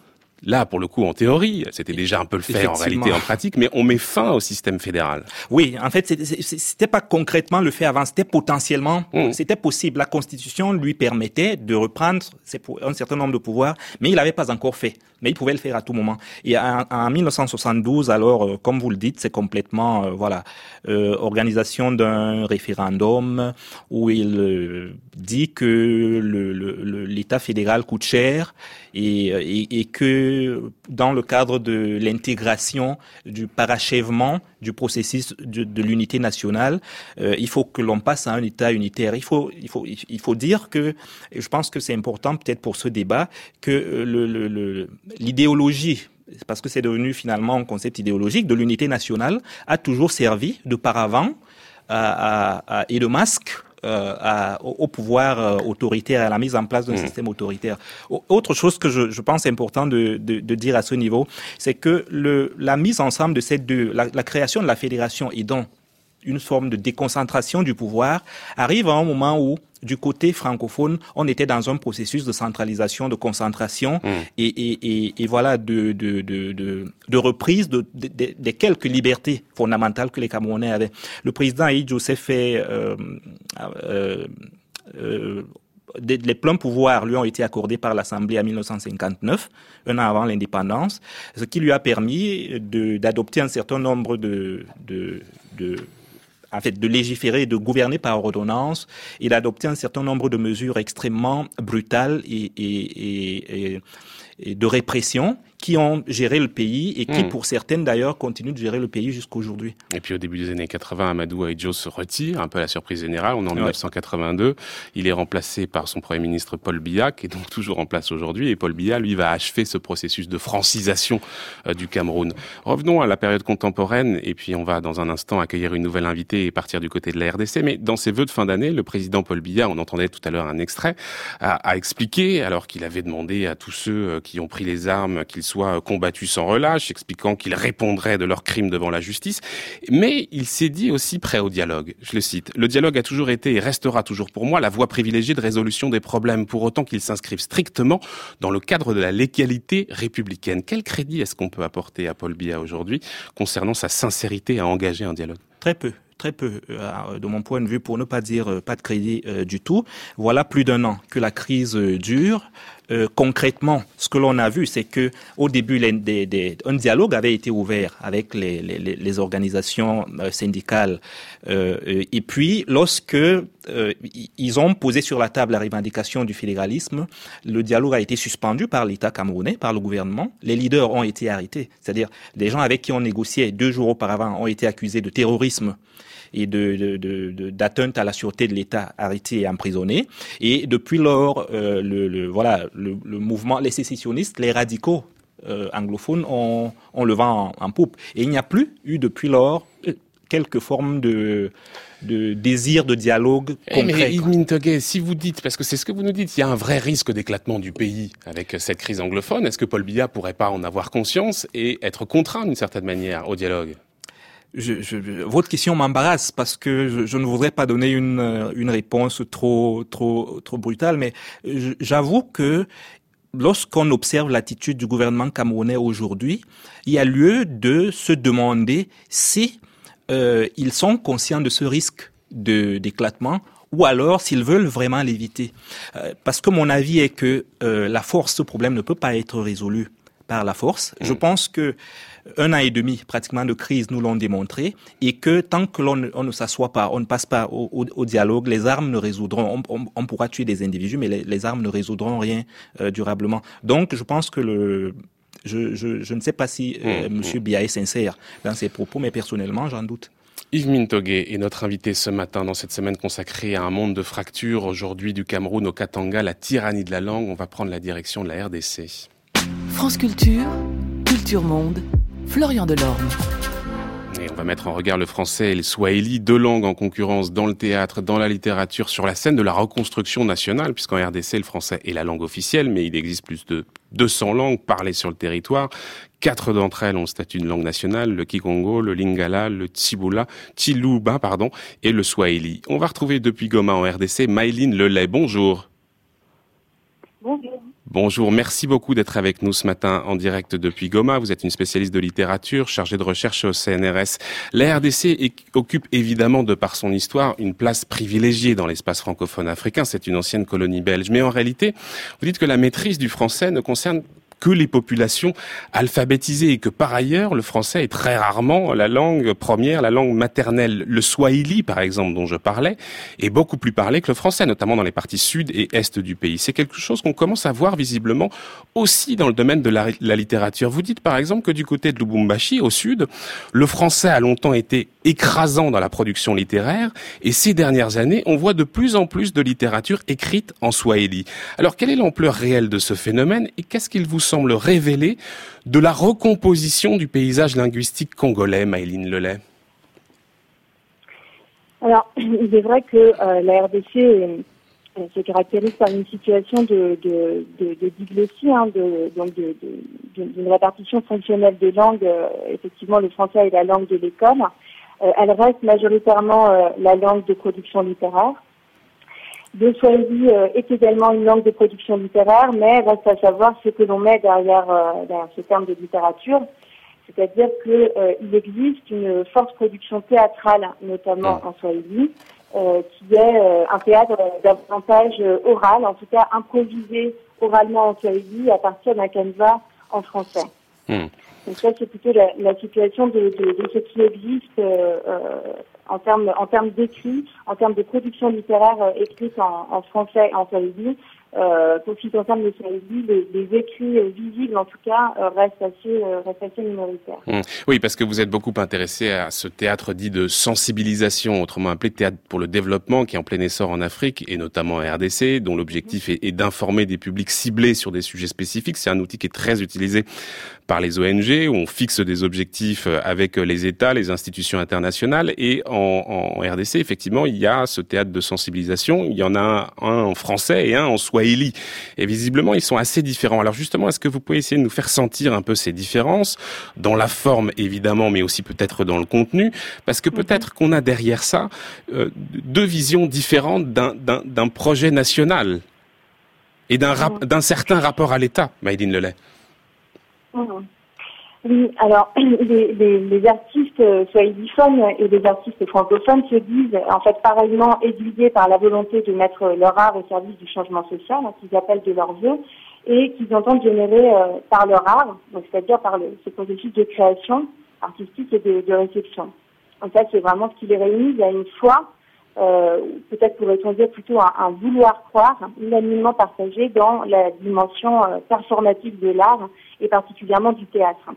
Là, pour le coup, en théorie, c'était déjà un peu le fait en réalité, en pratique, mais on met fin au système fédéral. Oui, en fait, c'était pas concrètement le fait avant, c'était potentiellement, mmh. c'était possible. La Constitution lui permettait de reprendre un certain nombre de pouvoirs, mais il n'avait pas encore fait. Mais il pouvait le faire à tout moment. Et en, en 1972, alors, euh, comme vous le dites, c'est complètement, euh, voilà, euh, organisation d'un référendum où il dit que l'État le, fédéral coûte cher et, et, et que dans le cadre de l'intégration, du parachèvement du processus de, de l'unité nationale, euh, il faut que l'on passe à un État unitaire. Il faut, il faut, il faut dire que, et je pense que c'est important peut-être pour ce débat, que euh, l'idéologie parce que c'est devenu finalement un concept idéologique de l'unité nationale, a toujours servi de paravent à, à, à, et de masque euh, à, au, pouvoir euh, autoritaire, à la mise en place d'un mmh. système autoritaire. Autre chose que je, je pense important de, de, de, dire à ce niveau, c'est que le, la mise ensemble de ces deux, la, la création de la fédération et donc une forme de déconcentration du pouvoir arrive à un moment où du côté francophone, on était dans un processus de centralisation, de concentration mmh. et, et, et, et, voilà de, de, de, de, de reprise de, de, de, quelques libertés fondamentales que les Camerounais avaient. Le président Aïd Joseph fait euh, euh, euh, les pleins pouvoirs lui ont été accordés par l'Assemblée en 1959, un an avant l'indépendance, ce qui lui a permis d'adopter un certain nombre de, de, de en fait, de légiférer, de gouverner par ordonnance. Et d'adopter un certain nombre de mesures extrêmement brutales et, et, et, et de répression qui ont géré le pays et qui, mmh. pour certaines d'ailleurs, continuent de gérer le pays jusqu'aujourd'hui. Et puis au début des années 80, Amadou Aïdjo se retire, un peu à la surprise générale. On est en ouais. 1982. Il est remplacé par son Premier ministre Paul Biya, qui est donc toujours en place aujourd'hui. Et Paul Biya, lui, va achever ce processus de francisation euh, du Cameroun. Revenons à la période contemporaine, et puis on va dans un instant accueillir une nouvelle invitée et partir du côté de la RDC. Mais dans ses vœux de fin d'année, le président Paul Biya, on entendait tout à l'heure un extrait, a, a expliqué, alors qu'il avait demandé à tous ceux euh, qui ont pris les armes qu'ils soient combattus sans relâche, expliquant qu'ils répondraient de leurs crimes devant la justice. Mais il s'est dit aussi prêt au dialogue. Je le cite. Le dialogue a toujours été et restera toujours pour moi la voie privilégiée de résolution des problèmes, pour autant qu'il s'inscrive strictement dans le cadre de la légalité républicaine. Quel crédit est-ce qu'on peut apporter à Paul Biya aujourd'hui concernant sa sincérité à engager un dialogue? Très peu très peu, euh, de mon point de vue, pour ne pas dire euh, pas de crédit euh, du tout. Voilà plus d'un an que la crise dure. Euh, concrètement, ce que l'on a vu, c'est que au début, les, un dialogue avait été ouvert avec les, les, les organisations euh, syndicales. Euh, et puis, lorsque euh, ils ont posé sur la table la revendication du fédéralisme, le dialogue a été suspendu par l'État camerounais, par le gouvernement. Les leaders ont été arrêtés, c'est-à-dire des gens avec qui on négociait deux jours auparavant ont été accusés de terrorisme et de, d'atteinte à la sûreté de l'État arrêtés et emprisonnés. Et depuis lors, euh, le, voilà, le, mouvement, les sécessionnistes, les radicaux euh, anglophones ont, le vent en, poupe. Et il n'y a plus eu depuis lors euh, quelques formes de, de désir de dialogue eh, concret. Mais si vous dites, parce que c'est ce que vous nous dites, il y a un vrai risque d'éclatement du pays avec cette crise anglophone, est-ce que Paul Biya pourrait pas en avoir conscience et être contraint d'une certaine manière au dialogue? Je, je, votre question m'embarrasse parce que je, je, ne voudrais pas donner une, euh, une réponse trop, trop, trop brutale, mais j'avoue que lorsqu'on observe l'attitude du gouvernement camerounais aujourd'hui, il y a lieu de se demander si euh, ils sont conscients de ce risque de d'éclatement ou alors s'ils veulent vraiment l'éviter. Euh, parce que mon avis est que euh, la force, ce problème ne peut pas être résolu par la force. Je mm. pense que un an et demi pratiquement de crise nous l'ont démontré et que tant que l'on ne s'assoit pas, on ne passe pas au, dialogue, les armes ne résoudront. On, pourra tuer des individus, mais les, armes ne résoudront rien euh, durablement. Donc, je pense que le je, je, je ne sais pas si euh, mmh, Monsieur mmh. Bia est sincère dans ses propos, mais personnellement, j'en doute. Yves Mintogué est notre invité ce matin dans cette semaine consacrée à un monde de fractures. Aujourd'hui, du Cameroun au Katanga, la tyrannie de la langue. On va prendre la direction de la RDC. France Culture, Culture Monde, Florian Delorme. Et on va mettre en regard le français et le swahili, deux langues en concurrence dans le théâtre, dans la littérature, sur la scène de la reconstruction nationale, puisqu'en RDC, le français est la langue officielle, mais il existe plus de 200 langues parlées sur le territoire. Quatre d'entre elles ont le statut de langue nationale, le Kikongo, le Lingala, le Tibula, Chiluba, pardon, et le Swahili. On va retrouver depuis Goma en RDC Maïline Lelay. Bonjour. Bonjour. Bonjour, merci beaucoup d'être avec nous ce matin en direct depuis Goma. Vous êtes une spécialiste de littérature, chargée de recherche au CNRS. La RDC occupe évidemment, de par son histoire, une place privilégiée dans l'espace francophone africain. C'est une ancienne colonie belge. Mais en réalité, vous dites que la maîtrise du français ne concerne que les populations alphabétisées et que par ailleurs le français est très rarement la langue première, la langue maternelle. Le swahili par exemple dont je parlais est beaucoup plus parlé que le français, notamment dans les parties sud et est du pays. C'est quelque chose qu'on commence à voir visiblement aussi dans le domaine de la, littérature. Vous dites par exemple que du côté de Lubumbashi, au sud, le français a longtemps été écrasant dans la production littéraire et ces dernières années, on voit de plus en plus de littérature écrite en swahili. Alors quelle est l'ampleur réelle de ce phénomène et qu'est-ce qu'il vous semble révéler de la recomposition du paysage linguistique congolais, Maëline Lelay? Alors, il est vrai que euh, la RDC euh, se caractérise par une situation de, de, de, diglossie, hein, donc d'une répartition fonctionnelle des langues. Euh, effectivement, le français est la langue de l'école. Elle reste majoritairement la langue de production littéraire. Le Swahili euh, est également une langue de production littéraire, mais reste à savoir ce que l'on met derrière, euh, derrière ce terme de littérature. C'est-à-dire qu'il euh, existe une forte production théâtrale, notamment en Swahili, qui est un théâtre davantage oral, en tout cas improvisé oralement en Swahili à partir d'un canevas en français. Hmm. Donc ça, c'est plutôt la, situation de, de, de, ce qui existe en termes en termes d'écrit, en termes de production littéraire euh, écrite en, en français en swahili. Euh, pour ce qui concerne le Swahili, les, les, écrits euh, visibles, en tout cas, euh, restent assez, restent assez minoritaires. Mmh. Oui, parce que vous êtes beaucoup intéressé à ce théâtre dit de sensibilisation, autrement appelé théâtre pour le développement, qui est en plein essor en Afrique et notamment en RDC, dont l'objectif est, est d'informer des publics ciblés sur des sujets spécifiques. C'est un outil qui est très utilisé par les ONG, où on fixe des objectifs avec les États, les institutions internationales. Et en, en RDC, effectivement, il y a ce théâtre de sensibilisation. Il y en a un en français et un en swahili. Et visiblement, ils sont assez différents. Alors justement, est-ce que vous pouvez essayer de nous faire sentir un peu ces différences dans la forme, évidemment, mais aussi peut-être dans le contenu, parce que peut-être qu'on a derrière ça euh, deux visions différentes d'un projet national et d'un certain rapport à l'État, Maïdine Lelay. Oui, alors les, les, les artistes swahiliphones et les artistes francophones se disent en fait pareillement aiguillés par la volonté de mettre leur art au service du changement social, hein, qu'ils appellent de leur vœu, et qu'ils entendent générer euh, par leur art, donc c'est-à-dire par le, ce processus de création artistique et de, de réception. En fait, c'est vraiment ce qui les réunit. Il y a une foi, euh, peut-être pourrait-on dire plutôt un, vouloir croire, unanimement partagé dans la dimension euh, performative de l'art et particulièrement du théâtre.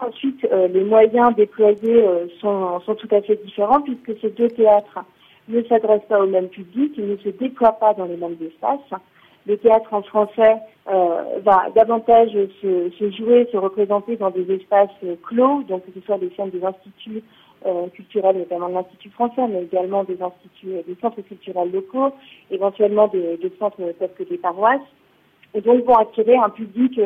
Ensuite, euh, les moyens déployés sont, sont, tout à fait différents puisque ces deux théâtres ne s'adressent pas au même public, ils ne se déploient pas dans les mêmes espaces. Le théâtre en français euh, va davantage se, se, jouer, se représenter dans des espaces clos, donc que ce soit des scènes des instituts culturels, notamment de l'Institut français, mais également des instituts, des centres culturels locaux, éventuellement des, des centres tels que des paroisses, et donc vont attirer un public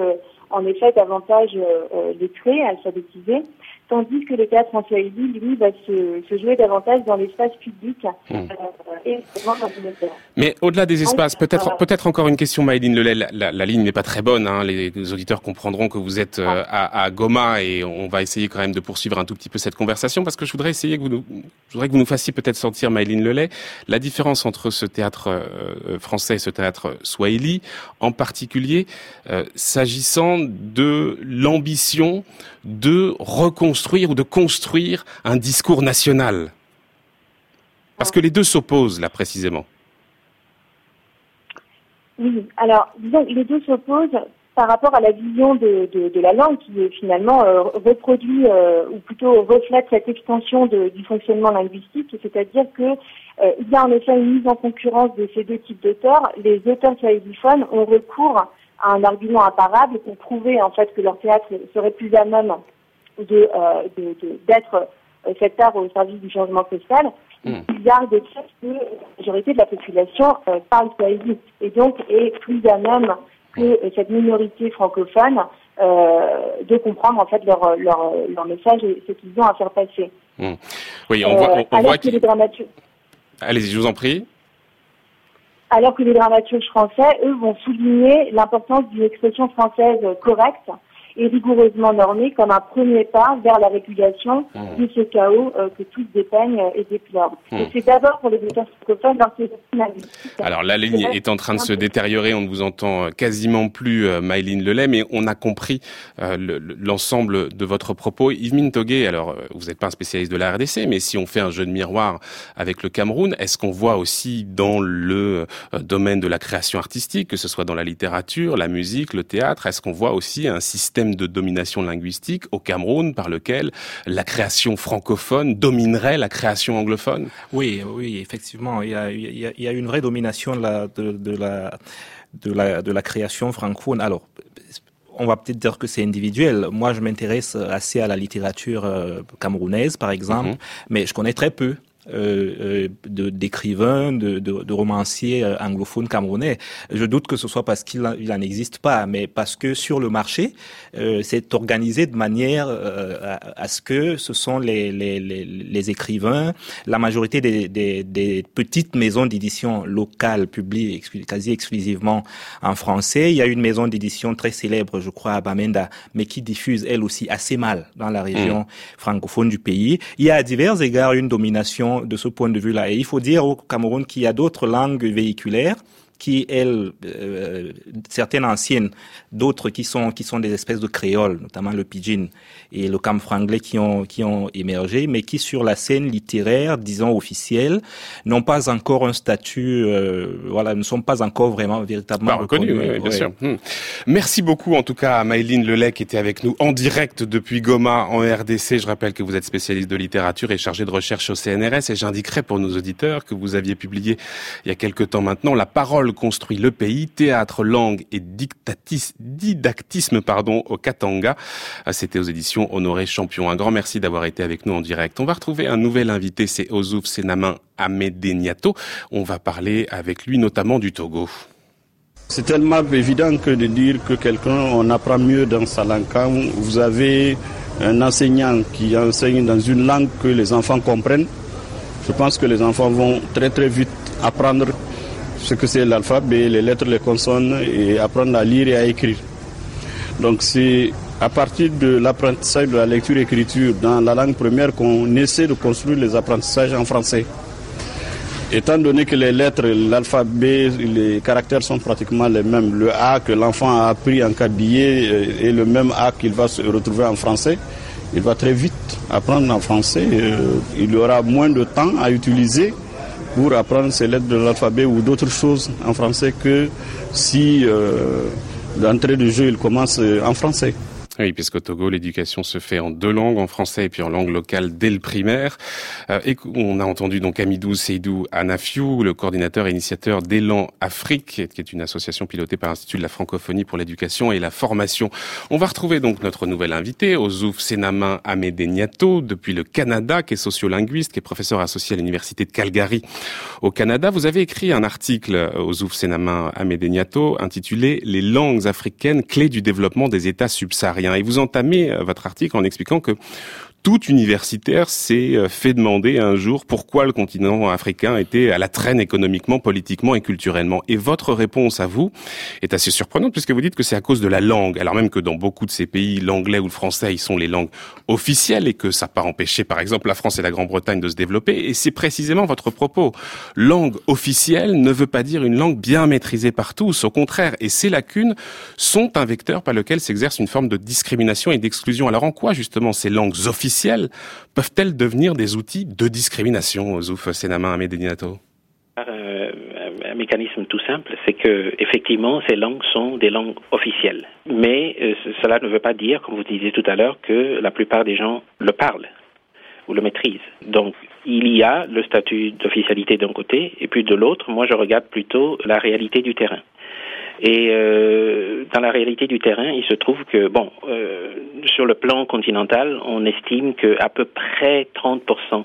en effet davantage euh, lettré, alphabétisé, tandis que le théâtre en Swahili, lui, va se, se, jouer davantage dans l'espace public mmh. euh, et dans Mais au-delà des espaces, peut-être peut-être encore une question, Maëline Lelay. La, la, la ligne n'est pas très bonne. Hein. Les, les, auditeurs comprendront que vous êtes euh, à, à, Goma et on va essayer quand même de poursuivre un tout petit peu cette conversation parce que je voudrais essayer que vous nous, je voudrais que vous nous fassiez peut-être sentir, Maëline Lelay, la différence entre ce théâtre euh, français et ce théâtre Swahili, en particulier euh, s'agissant de l'ambition de reconstruire ou de construire un discours national Parce que les deux s'opposent là précisément. Oui, alors disons les deux s'opposent par rapport à la vision de, la langue qui finalement euh, reproduit euh, ou plutôt reflète cette extension du fonctionnement linguistique, c'est-à-dire que euh, il y a en effet une mise en concurrence de ces deux types d'auteurs. Les auteurs swahiliphones ont recours à un argument imparable pour prouver en fait que leur théâtre serait plus à même de d'être de, cet art au service du changement social. Mmh. Ils arguent que la majorité de la population euh, parle swahili et donc est plus à même que cette minorité francophone euh, de comprendre en fait leur, leur, leur message et ce qu'ils ont à faire passer. Mmh. Oui, on voit, on, on voit que les dramaturges. Allez-y, je vous en prie alors que les dramaturges français, eux, vont souligner l'importance d'une expression française correcte et rigoureusement normée comme un premier pas vers la régulation mmh. de ce chaos euh, que tous dépeignent et déplorent. Mmh. Et c'est d'abord pour les auteurs francophones leur Alors la ligne est en train de se détériorer, on ne vous entend quasiment plus, euh, Lelay, mais on a compris euh, l'ensemble le, de votre propos. Yves Mintoguet, alors vous n'êtes pas un spécialiste de la RDC, mais si on fait un jeu de miroir avec le Cameroun, est-ce qu'on voit aussi dans le euh, domaine de la création artistique, que ce soit dans la littérature, la musique, le théâtre, est-ce qu'on voit aussi un système de domination linguistique au Cameroun par lequel la création francophone dominerait la création anglophone? Oui, oui, effectivement, il y a, il y a, il y a une vraie domination de la, de, de la, de la, de la création francophone. Alors, on va peut-être dire que c'est individuel. Moi, je m'intéresse assez à la littérature euh, camerounaise, par exemple, -hmm. mais je connais très peu euh, d'écrivains, de, de, de, romanciers euh, anglophones camerounais. Je doute que ce soit parce qu'il n'en existe pas, mais parce que sur le marché, euh, c'est organisé de manière euh, à, à, ce que ce sont les, les, les, les écrivains, la majorité des, des, des petites maisons d'édition locales publiées quasi exclusivement en français. Il y a une maison d'édition très célèbre, je crois, à Bamenda, mais qui diffuse elle aussi assez mal dans la région mmh. francophone du pays. Il y a à divers égards une domination de ce point de vue-là. Et il faut dire au Cameroun qu'il y a d'autres langues véhiculaires qui, elles, euh, certaines anciennes, d'autres qui sont qui sont des espèces de créoles, notamment le pidgin et le cam franglais qui ont qui ont émergé, mais qui sur la scène littéraire, disons officielle, n'ont pas encore un statut, euh, voilà, ne sont pas encore vraiment véritablement bah, reconnus. Reconnu, oui, bien ouais. sûr. Hmm. Merci beaucoup en tout cas à Maïline Lelec qui était avec nous en direct depuis Goma en RDC. Je rappelle que vous êtes spécialiste de littérature et chargé de recherche au CNRS et j'indiquerai pour nos auditeurs que vous aviez publié il y a quelque temps maintenant la parole construit le pays, théâtre, langue et didactisme pardon, au Katanga. C'était aux éditions Honoré Champion. Un grand merci d'avoir été avec nous en direct. On va retrouver un nouvel invité, c'est Ozouf Senamin Amedeniato. On va parler avec lui notamment du Togo. C'est tellement évident que de dire que quelqu'un, on apprend mieux dans sa langue. Vous avez un enseignant qui enseigne dans une langue que les enfants comprennent, je pense que les enfants vont très très vite apprendre ce que c'est l'alphabet, les lettres, les consonnes et apprendre à lire et à écrire. Donc c'est à partir de l'apprentissage de la lecture-écriture dans la langue première qu'on essaie de construire les apprentissages en français. Étant donné que les lettres, l'alphabet, les caractères sont pratiquement les mêmes, le A que l'enfant a appris en cabillet est le même A qu'il va se retrouver en français, il va très vite apprendre en français. Euh, il aura moins de temps à utiliser pour apprendre ces lettres de l'alphabet ou d'autres choses en français que si euh, d'entrée de jeu il commence en français. Oui, puisqu'au Togo, l'éducation se fait en deux langues, en français et puis en langue locale dès le primaire. Euh, et on a entendu donc Amidou Seydou Anafiou, le coordinateur et initiateur d'Élan Afrique, qui est une association pilotée par l'Institut de la francophonie pour l'éducation et la formation. On va retrouver donc notre nouvel invité, Ozouf Senamin Amedeniato, depuis le Canada, qui est sociolinguiste, qui est professeur associé à l'Université de Calgary au Canada. Vous avez écrit un article, Ozouf Senamin Amedeniato, intitulé Les langues africaines, clés du développement des États subsahariens. Et vous entamez euh, votre article en expliquant que tout universitaire s'est euh, fait demander un jour pourquoi le continent africain était à la traîne économiquement, politiquement et culturellement. Et votre réponse à vous est assez surprenante puisque vous dites que c'est à cause de la langue, alors même que dans beaucoup de ces pays, l'anglais ou le français, ils sont les langues officielles et que ça n'a pas empêché, par exemple, la France et la Grande-Bretagne de se développer. Et c'est précisément votre propos. Langue officielle ne veut pas dire une langue bien maîtrisée par tous. Au contraire, et ces lacunes sont un vecteur par lequel s'exerce une forme de discrimination et d'exclusion. Alors en quoi justement ces langues officielles peuvent-elles devenir des outils de discrimination, Zouf Senamin Amedeniato euh, un mécanisme tout simple, c'est que effectivement ces langues sont des langues officielles. Mais euh, cela ne veut pas dire, comme vous disiez tout à l'heure, que la plupart des gens le parlent ou le maîtrisent. Donc il y a le statut d'officialité d'un côté, et puis de l'autre, moi je regarde plutôt la réalité du terrain. Et euh, dans la réalité du terrain, il se trouve que, bon, euh, sur le plan continental, on estime qu'à peu près 30%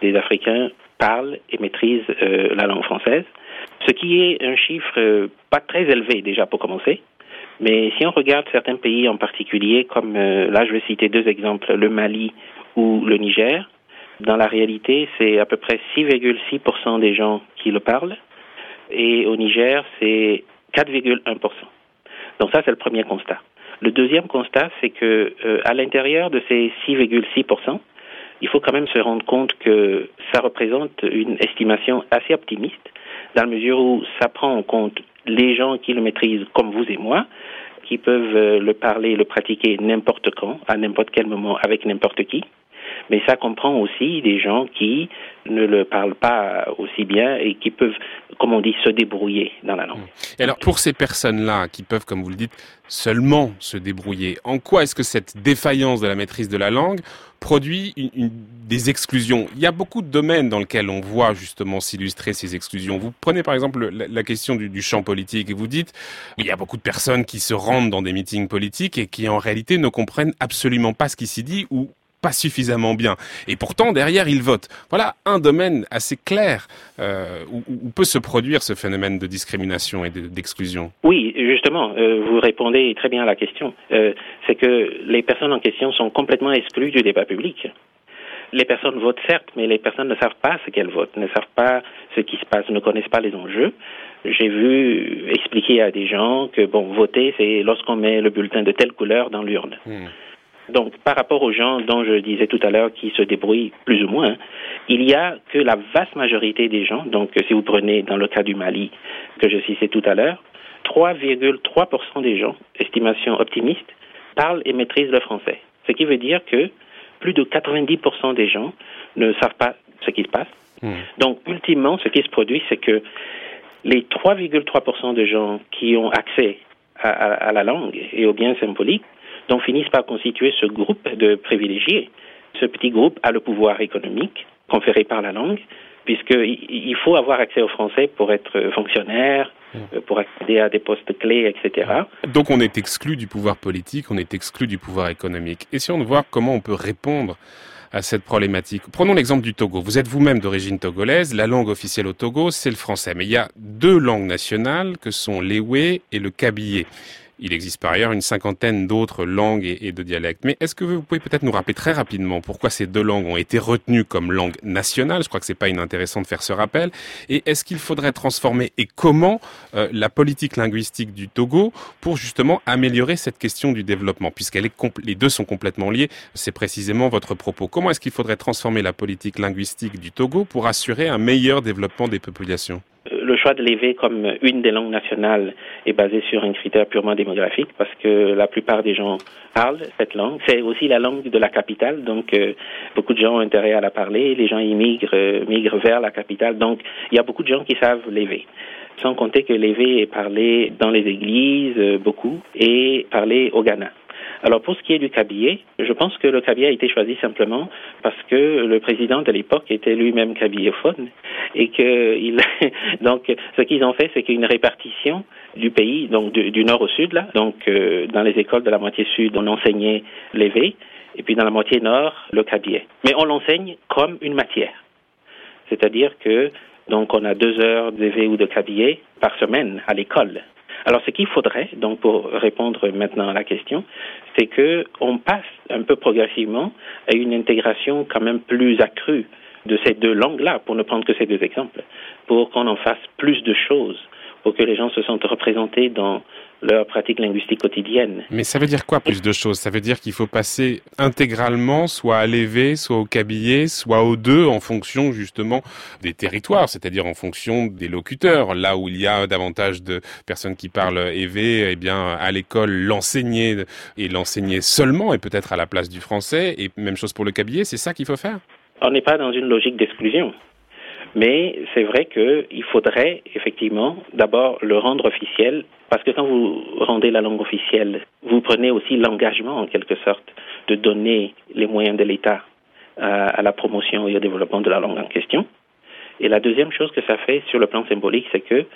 des Africains parlent et maîtrisent euh, la langue française, ce qui est un chiffre euh, pas très élevé déjà pour commencer. Mais si on regarde certains pays en particulier, comme euh, là je vais citer deux exemples, le Mali ou le Niger, dans la réalité c'est à peu près 6,6% des gens qui le parlent. Et au Niger, c'est 4,1%. Donc ça, c'est le premier constat. Le deuxième constat, c'est que euh, à l'intérieur de ces 6,6%, il faut quand même se rendre compte que ça représente une estimation assez optimiste, dans la mesure où ça prend en compte les gens qui le maîtrisent comme vous et moi, qui peuvent euh, le parler, le pratiquer n'importe quand, à n'importe quel moment, avec n'importe qui mais ça comprend aussi des gens qui ne le parlent pas aussi bien et qui peuvent, comme on dit, se débrouiller dans la langue. Et alors, pour ces personnes-là qui peuvent, comme vous le dites, seulement se débrouiller, en quoi est-ce que cette défaillance de la maîtrise de la langue produit des exclusions? Il y a beaucoup de domaines dans lesquels on voit justement s'illustrer ces exclusions. Vous prenez par exemple la, question du, du, champ politique et vous dites il y a beaucoup de personnes qui se rendent dans des meetings politiques et qui en réalité ne comprennent absolument pas ce qui s'y dit ou pas suffisamment bien. Et pourtant, derrière, ils votent. Voilà un domaine assez clair euh, où, peut se produire ce phénomène de discrimination et d'exclusion. oui, justement, euh, vous répondez très bien à la question. Euh, c'est que les personnes en question sont complètement exclues du débat public. Les personnes votent certes, mais les personnes ne savent pas ce qu'elles votent, ne savent pas ce qui se passe, ne connaissent pas les enjeux. J'ai vu expliquer à des gens que, bon, voter, c'est lorsqu'on met le bulletin de telle couleur dans l'urne. Hmm. Donc, par rapport aux gens dont je disais tout à l'heure qui se débrouillent plus ou moins, il y a que la vaste majorité des gens, donc si vous prenez dans le cas du Mali que je citais tout à l'heure, 3,3% des gens, estimation optimiste, parlent et maîtrisent le français. Ce qui veut dire que plus de 90% des gens ne savent pas ce qui se passe. Hmm. Donc, ultimement, ce qui se produit, c'est que les 3,3% de gens qui ont accès à, la langue et aux biens symboliques donc finissent par constituer ce groupe de privilégiés. Ce petit groupe a le pouvoir économique conféré par la langue, puisqu'il faut avoir accès au français pour être fonctionnaire, mmh. euh, pour accéder à des postes clés, etc. Donc on est exclu du pouvoir politique, on est exclu du pouvoir économique. Essayons de voir comment on peut répondre à cette problématique. Prenons l'exemple du Togo. Vous êtes vous-même d'origine togolaise. La langue officielle au Togo, c'est le français. Mais il y a deux langues nationales que sont l'Ewe et le Kabylie. Il existe par ailleurs une cinquantaine d'autres langues et, de dialectes. Mais est-ce que vous pouvez peut-être nous rappeler très rapidement pourquoi ces deux langues ont été retenues comme langue nationale? Je crois que c'est pas inintéressant de faire ce rappel. Et est-ce qu'il faudrait transformer et comment euh, la politique linguistique du Togo pour justement améliorer cette question du développement, puisqu'elle les deux sont complètement liés. C'est précisément votre propos. Comment est-ce qu'il faudrait transformer la politique linguistique du Togo pour assurer un meilleur développement des populations? Le choix de l'évé comme une des langues nationales est basé sur un critère purement démographique parce que la plupart des gens parlent cette langue. C'est aussi la langue de la capitale, donc euh, beaucoup de gens ont intérêt à la parler. Les gens immigrent, euh, migrent vers la capitale, donc il y a beaucoup de gens qui savent l'évé. Sans compter que l'évé est parlé dans les églises euh, beaucoup et parlé au Ghana. Alors pour ce qui est du cabier, je pense que le cabier a été choisi simplement parce que le président de l'époque était lui-même cabilléphone et que il donc ce qu'ils ont fait c'est qu'une répartition du pays donc du, nord au sud là donc euh, dans les écoles de la moitié sud on enseignait l'évé et puis dans la moitié nord le cabier mais on l'enseigne comme une matière. C'est-à-dire que donc on a deux heures d'évé ou de cabier par semaine à l'école alors, ce qu'il faudrait, donc, pour répondre maintenant à la question, c'est que on passe un peu progressivement à une intégration quand même plus accrue de ces deux langues-là, pour ne prendre que ces deux exemples, pour qu'on en fasse plus de choses, pour que les gens se sentent représentés dans leur pratique linguistique quotidienne. Mais ça veut dire quoi plus de choses? Ça veut dire qu'il faut passer intégralement soit à l'évé, soit au cabillet, soit aux deux en fonction justement des territoires, c'est-à-dire en fonction des locuteurs. Là où il y a davantage de personnes qui parlent évé, eh bien à l'école l'enseigner et l'enseigner seulement et peut-être à la place du français et même chose pour le cabillet, c'est ça qu'il faut faire? On n'est pas dans une logique d'exclusion. Mais c'est vrai qu'il faudrait effectivement d'abord le rendre officiel, parce que quand vous rendez la langue officielle, vous prenez aussi l'engagement en quelque sorte de donner les moyens de l'État à, la promotion et au développement de la langue en question. Et la deuxième chose que ça fait sur le plan symbolique, c'est que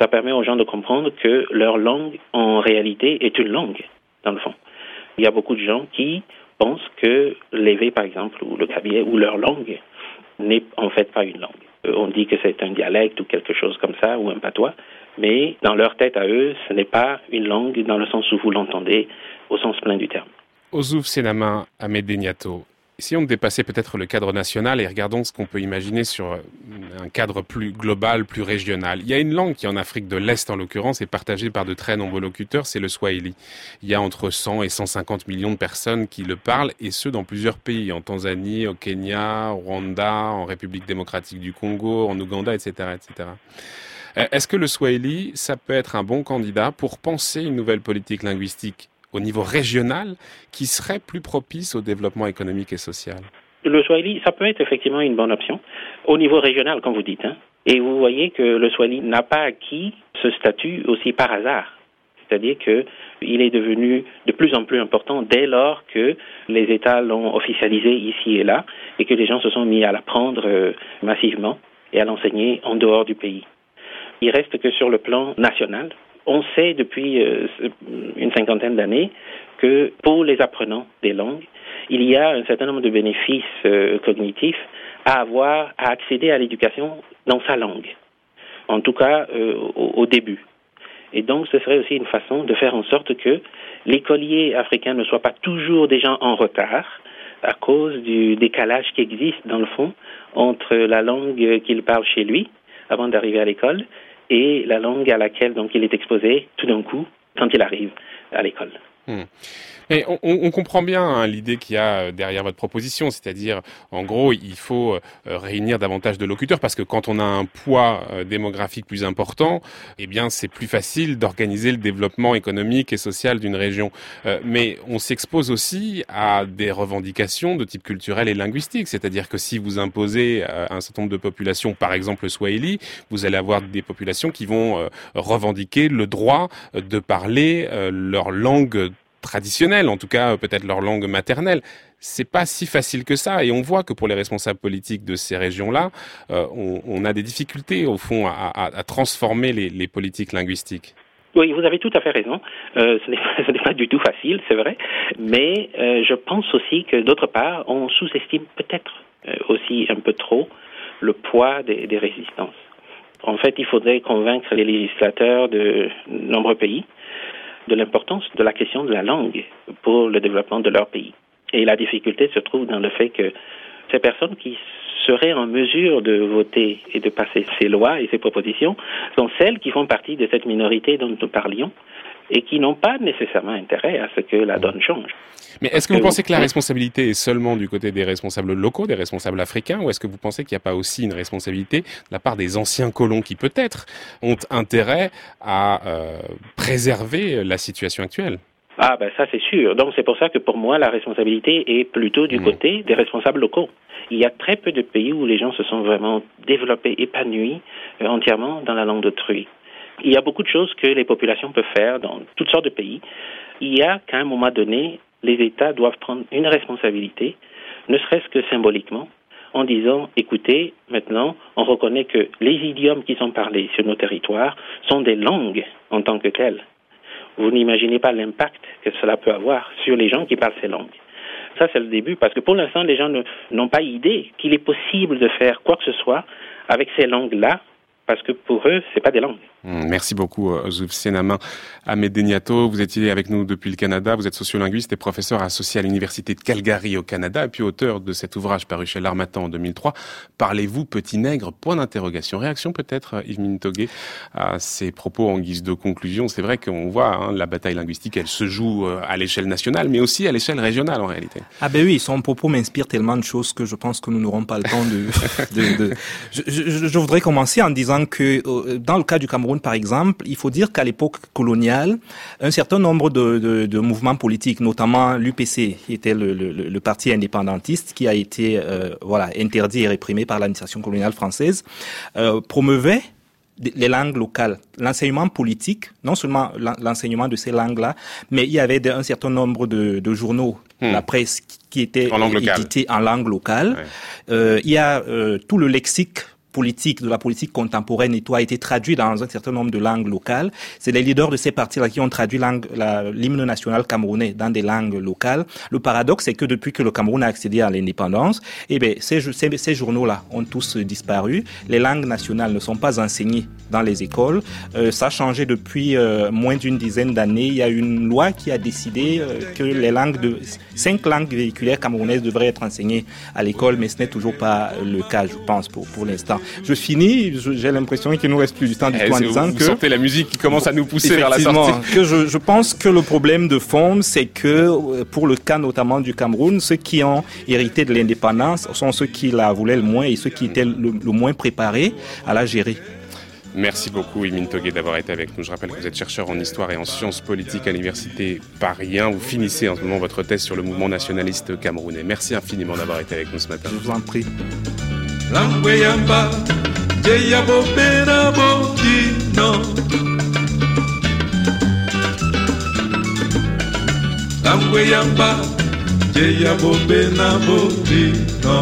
ça permet aux gens de comprendre que leur langue en réalité est une langue, dans le fond. Il y a beaucoup de gens qui pensent que l'évé, par exemple, ou le cabinet, ou leur langue, n'est en fait pas une langue. Euh, on dit que c'est un dialecte ou quelque chose comme ça, ou un patois, mais dans leur tête à eux, ce n'est pas une langue dans le sens où vous l'entendez au sens plein du terme. Ozouf Senama Amedeniato, si on dépassait peut-être le cadre national et regardons ce qu'on peut imaginer sur un cadre plus global, plus régional. Il y a une langue qui en Afrique de l'Est en l'occurrence est partagée par de très nombreux locuteurs, c'est le Swahili. Il y a entre 100 et 150 millions de personnes qui le parlent et ce dans plusieurs pays, en Tanzanie, au Kenya, au Rwanda, en République démocratique du Congo, en Ouganda, etc., etc. Euh, est-ce que le Swahili, ça peut être un bon candidat pour penser une nouvelle politique linguistique au niveau régional qui serait plus propice au développement économique et social? Le Swahili, ça peut être effectivement une bonne option au niveau régional, comme vous dites. Hein. Et vous voyez que le Swahili n'a pas acquis ce statut aussi par hasard. C'est-à-dire qu'il est devenu de plus en plus important dès lors que les États l'ont officialisé ici et là et que les gens se sont mis à l'apprendre euh, massivement et à l'enseigner en dehors du pays. Il reste que sur le plan national, on sait depuis euh, une cinquantaine d'années que pour les apprenants des langues, il y a un certain nombre de bénéfices euh, cognitifs à avoir, à accéder à l'éducation dans sa langue, en tout cas euh, au, début. Et donc, ce serait aussi une façon de faire en sorte que l'écolier africain ne soit pas toujours des gens en retard à cause du décalage qui existe, dans le fond, entre la langue qu'il parle chez lui avant d'arriver à l'école et la langue à laquelle donc il est exposé tout d'un coup quand il arrive à l'école. Hmm. Et on, on, comprend bien hein, l'idée qu'il y a euh, derrière votre proposition, c'est-à-dire, en gros, il faut euh, réunir davantage de locuteurs parce que quand on a un poids euh, démographique plus important, eh bien, c'est plus facile d'organiser le développement économique et social d'une région. mais on s'expose aussi à des revendications de type culturel et linguistique, c'est-à-dire que si vous imposez un certain nombre de populations, par exemple le Swahili, vous allez avoir des populations qui vont revendiquer le droit de parler leur langue traditionnelle, en tout cas peut-être leur langue maternelle. C'est pas si facile que ça, et on voit que pour les responsables politiques de ces régions-là, euh, on, a des difficultés au fond à, transformer les, politiques linguistiques. Oui, vous avez tout à fait raison. Euh, ce n'est pas, du tout facile, c'est vrai, mais euh, je pense aussi que d'autre part, on sous-estime peut-être aussi un peu trop le poids des résistances. En fait, il faudrait convaincre les législateurs de nombreux pays de l'importance de la question de la langue pour le développement de leur pays. Et la difficulté se trouve dans le fait que ces personnes qui seraient en mesure de voter et de passer ces lois et ces propositions sont celles qui font partie de cette minorité dont nous parlions et qui n'ont pas nécessairement intérêt à ce que la donne change. Mais est-ce que vous pensez que la responsabilité est seulement du côté des responsables locaux, des responsables africains, ou est-ce que vous pensez qu'il n'y a pas aussi une responsabilité de la part des anciens colons qui peut-être ont intérêt à euh, préserver la situation actuelle? Ah ben ça c'est sûr. Donc c'est pour ça que pour moi la responsabilité est plutôt du mmh. côté des responsables locaux. Il y a très peu de pays où les gens se sont vraiment développés, épanouis euh, entièrement dans la langue d'autrui. Il y a beaucoup de choses que les populations peuvent faire dans toutes sortes de pays. Il y a qu'à un moment donné, les États doivent prendre une responsabilité, ne serait-ce que symboliquement, en disant, écoutez, maintenant, on reconnaît que les idiomes qui sont parlés sur nos territoires sont des langues en tant que telles. Vous n'imaginez pas l'impact que cela peut avoir sur les gens qui parlent ces langues. Ça, c'est le début, parce que pour l'instant, les gens n'ont pas idée qu'il est possible de faire quoi que ce soit avec ces langues-là, parce que pour eux, c'est pas des langues. Hmm, merci beaucoup, euh, Zouf Senamin. Ahmed Deniato, vous étiez avec nous depuis le Canada. Vous êtes sociolinguiste et professeur associé à l'Université de Calgary au Canada, et puis auteur de cet ouvrage paru chez l'Armatan en 2003. Parlez-vous, petit nègre? Point d'interrogation. Réaction peut-être, euh, Yves Mintoguet, à ces propos en guise de conclusion. C'est vrai qu'on voit hein, la bataille linguistique, elle se joue euh, à l'échelle nationale, mais aussi à l'échelle régionale en réalité. Ah ben oui, son propos m'inspire tellement de choses que je pense que nous n'aurons pas le temps de... de, de... Je, je, je voudrais commencer en disant que dans le cas du Cameroun, par exemple, il faut dire qu'à l'époque coloniale, un certain nombre de, mouvements politiques, notamment l'UPC, qui était le, parti indépendantiste, qui a été euh, voilà interdit et réprimé par l'administration coloniale française, euh, promeuvait les langues locales, l'enseignement politique, non seulement l'enseignement de ces langues-là, mais il y avait un certain nombre de, journaux, hmm. la presse, qui étaient édités en langue locale. Euh, il y a tout le lexique politique, de la politique contemporaine et tout a été traduit dans un certain nombre de langues locales. C'est les leaders de ces partis-là qui ont traduit l'hymne national camerounais dans des langues locales. Le paradoxe, c'est que depuis que le Cameroun a accédé à l'indépendance, eh bien, ces, journaux-là ont tous disparu. Les langues nationales ne sont pas enseignées dans les écoles. Euh, ça a changé depuis euh, moins d'une dizaine d'années. Il y a une loi qui a décidé euh, que les langues de cinq langues véhiculaires camerounaises devraient être enseignées à l'école, mais ce n'est toujours pas le cas, je pense, pour, pour l'instant. Je finis, j'ai l'impression qu'il nous reste plus du temps du eh, tout en disant vous que... sentez la musique qui commence à nous pousser vers la sortie. que je, je pense que le problème de fond, c'est que euh, pour le cas notamment du Cameroun, ceux qui ont hérité de l'indépendance sont ceux qui la voulaient le moins et ceux qui étaient le, moins préparés à la gérer. Merci beaucoup, Imin Togué, d'avoir été avec nous. Je rappelle que vous êtes chercheur en histoire et en sciences politiques à l'université Paris 1. Vous finissez en ce moment votre thèse sur le mouvement nationaliste camerounais. Merci infiniment d'avoir été avec nous ce matin. Je vous en prie. langwe yamba je ya bobera bodino langwe yamba je ya bobena bodino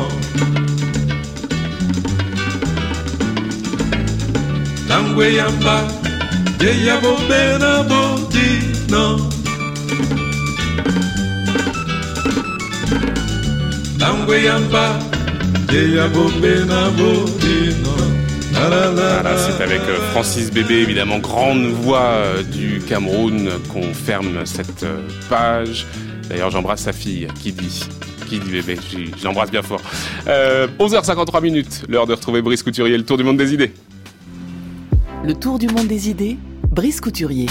langwe yamba je ya bobena bodino langwe yamba voilà, c'est avec euh, Francis Bébé, évidemment, grande voix euh, du Cameroun, qu'on ferme cette euh, page. D'ailleurs, j'embrasse sa fille qui dit qui dit bébé, j'embrasse bien fort. 11h53 minutes, l'heure de retrouver Brice Couturier, le tour du monde des idées. Le tour du monde des idées, Brice Couturier.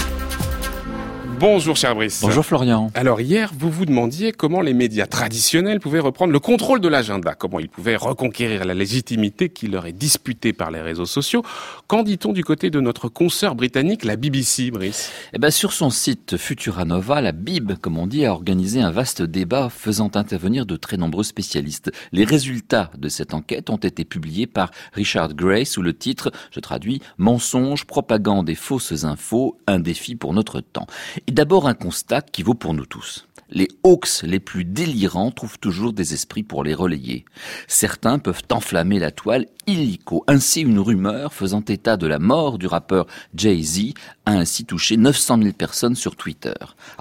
Bonjour cher Brice. Bonjour Florian. Alors hier, vous vous demandiez comment les médias traditionnels pouvaient reprendre le contrôle de l'agenda, comment ils pouvaient reconquérir la légitimité qui leur est disputée par les réseaux sociaux. Qu'en dit-on du côté de notre consoeur britannique, la BBC, Brice? Eh ben sur son site Futuranova, la Bib, comme on dit, a organisé un vaste débat faisant intervenir de très nombreux spécialistes. Les résultats de cette enquête ont été publiés par Richard Gray sous le titre, je traduis, Mensonges, propagande et fausses infos, un défi pour notre temps d'abord un constat qui vaut pour nous tous. Les hoax les plus délirants trouvent toujours des esprits pour les relayer. Certains peuvent enflammer la toile illico. Ainsi, une rumeur faisant état de la mort du rappeur Jay-Z a ainsi touché 900 000 personnes sur Twitter.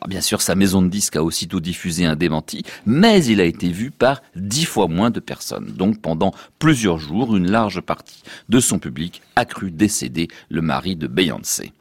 Bien sûr, sa maison de disques a aussitôt diffusé un démenti, mais il a été vu par dix fois moins de personnes. Donc pendant plusieurs jours, une large partie de son public a cru décéder le mari de Beyoncé.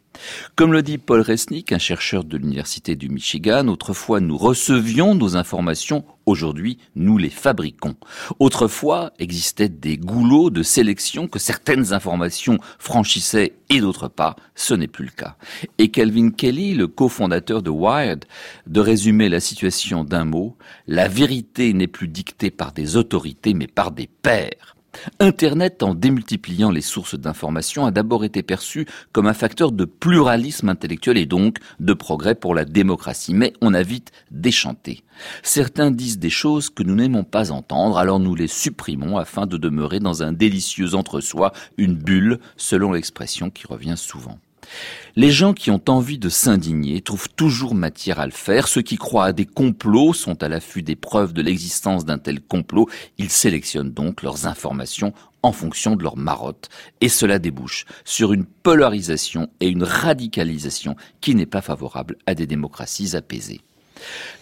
Comme le dit Paul Resnick, un chercheur de l'Université du Michigan, autrefois nous recevions nos informations, aujourd'hui nous les fabriquons. Autrefois existaient des goulots de sélection que certaines informations franchissaient et d'autres pas, ce n'est plus le cas. Et Calvin Kelly, le cofondateur de Wired, de résumer la situation d'un mot, la vérité n'est plus dictée par des autorités mais par des pairs. Internet, en démultipliant les sources d'information, a d'abord été perçu comme un facteur de pluralisme intellectuel et donc de progrès pour la démocratie. Mais on a vite déchanté. Certains disent des choses que nous n'aimons pas entendre, alors nous les supprimons afin de demeurer dans un délicieux entre-soi, une bulle, selon l'expression qui revient souvent. Les gens qui ont envie de s'indigner trouvent toujours matière à le faire. Ceux qui croient à des complots sont à l'affût des preuves de l'existence d'un tel complot. Ils sélectionnent donc leurs informations en fonction de leur marotte. Et cela débouche sur une polarisation et une radicalisation qui n'est pas favorable à des démocraties apaisées.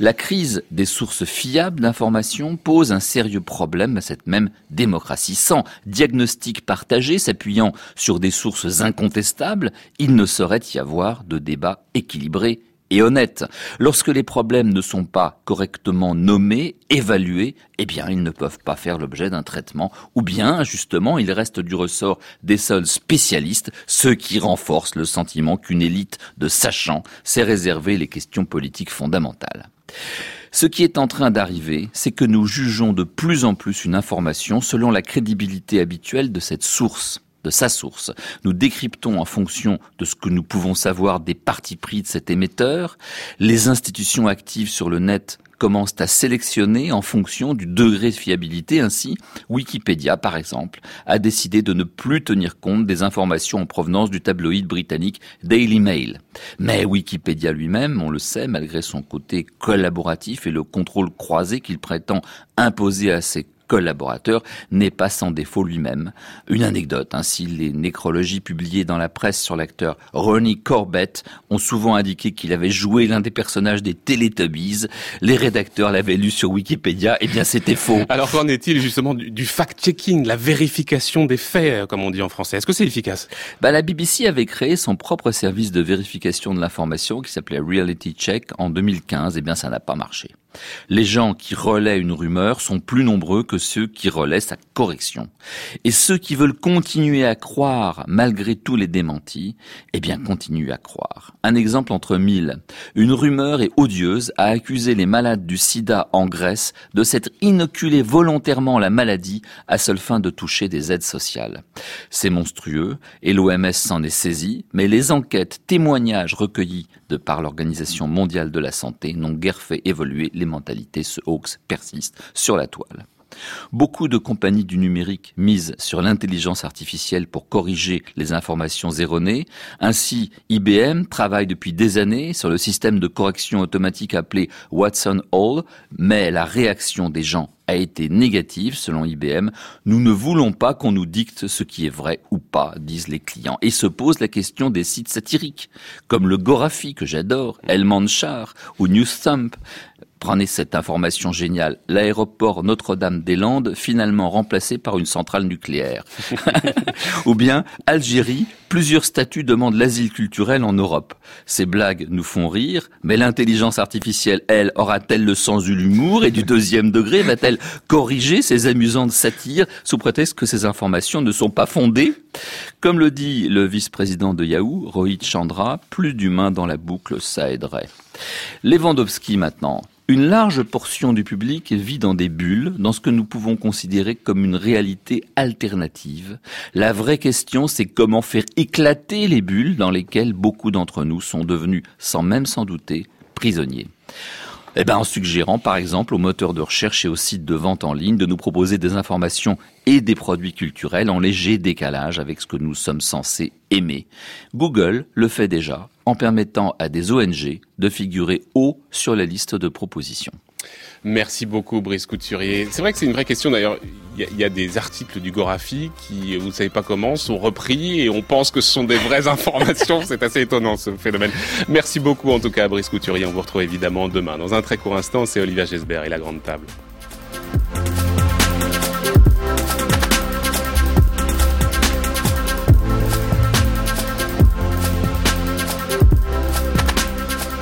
La crise des sources fiables d'information pose un sérieux problème à cette même démocratie. Sans diagnostic partagé s'appuyant sur des sources incontestables, il ne saurait y avoir de débat équilibré et honnête. Lorsque les problèmes ne sont pas correctement nommés, évalués, eh bien, ils ne peuvent pas faire l'objet d'un traitement, ou bien, justement, ils restent du ressort des seuls spécialistes, ceux qui renforcent le sentiment qu'une élite de sachants sait réserver les questions politiques fondamentales. Ce qui est en train d'arriver, c'est que nous jugeons de plus en plus une information selon la crédibilité habituelle de cette source de sa source. Nous décryptons en fonction de ce que nous pouvons savoir des partis pris de cet émetteur. Les institutions actives sur le net commencent à sélectionner en fonction du degré de fiabilité. Ainsi, Wikipédia, par exemple, a décidé de ne plus tenir compte des informations en provenance du tabloïd britannique Daily Mail. Mais Wikipédia lui-même, on le sait, malgré son côté collaboratif et le contrôle croisé qu'il prétend imposer à ses collaborateur n'est pas sans défaut lui-même. Une anecdote, ainsi les nécrologies publiées dans la presse sur l'acteur Ronnie Corbett ont souvent indiqué qu'il avait joué l'un des personnages des Teletubbies. Les rédacteurs l'avaient lu sur Wikipédia, et eh bien c'était faux. Alors qu'en est-il justement du, fact-checking, la vérification des faits, comme on dit en français? Est-ce que c'est efficace? Bah, La BBC avait créé son propre service de vérification de l'information qui s'appelait Reality Check en 2015, et eh bien ça n'a pas marché. Les gens qui relaient une rumeur sont plus nombreux que ceux qui relaient sa correction. Et ceux qui veulent continuer à croire malgré tous les démentis, eh bien continuent à croire. Un exemple entre mille. Une rumeur est odieuse à accuser les malades du sida en Grèce de s'être inoculés volontairement la maladie à seule fin de toucher des aides sociales. C'est monstrueux et l'OMS s'en est saisi, mais les enquêtes, témoignages recueillis de par l'Organisation mondiale de la santé n'ont guère fait évoluer les mentalités, ce hoax persiste sur la toile. Beaucoup de compagnies du numérique misent sur l'intelligence artificielle pour corriger les informations erronées. Ainsi, IBM travaille depuis des années sur le système de correction automatique appelé Watson Hall, mais la réaction des gens a été négative selon IBM. Nous ne voulons pas qu'on nous dicte ce qui est vrai ou pas, disent les clients. Et se pose la question des sites satiriques, comme le Gorafi que j'adore, El Manchar ou Newsthump. Prenez cette information géniale. L'aéroport Notre-Dame-des-Landes finalement remplacé par une centrale nucléaire. Ou bien Algérie, plusieurs statuts demandent l'asile culturel en Europe. Ces blagues nous font rire, mais l'intelligence artificielle, elle, aura-t-elle le sens de l'humour et du deuxième degré? Va-t-elle corriger ces amusantes satires sous prétexte que ces informations ne sont pas fondées? Comme le dit le vice-président de Yahoo, Rohit Chandra, plus d'humains dans la boucle, ça aiderait. Lewandowski maintenant. Une large portion du public vit dans des bulles, dans ce que nous pouvons considérer comme une réalité alternative. La vraie question, c'est comment faire éclater les bulles dans lesquelles beaucoup d'entre nous sont devenus, sans même s'en douter, prisonniers. Eh ben, en suggérant, par exemple, aux moteurs de recherche et aux sites de vente en ligne de nous proposer des informations et des produits culturels en léger décalage avec ce que nous sommes censés aimer. Google le fait déjà en permettant à des ONG de figurer haut sur la liste de propositions. Merci beaucoup Brice Couturier. C'est vrai que c'est une vraie question d'ailleurs. Il y, a des articles du Gorafi qui, vous ne savez pas comment, sont repris et on pense que ce sont des vraies informations. c'est assez étonnant ce phénomène. Merci beaucoup en tout cas Brice Couturier. On vous retrouve évidemment demain. Dans un très court instant, c'est Olivia Gesbert et la grande table.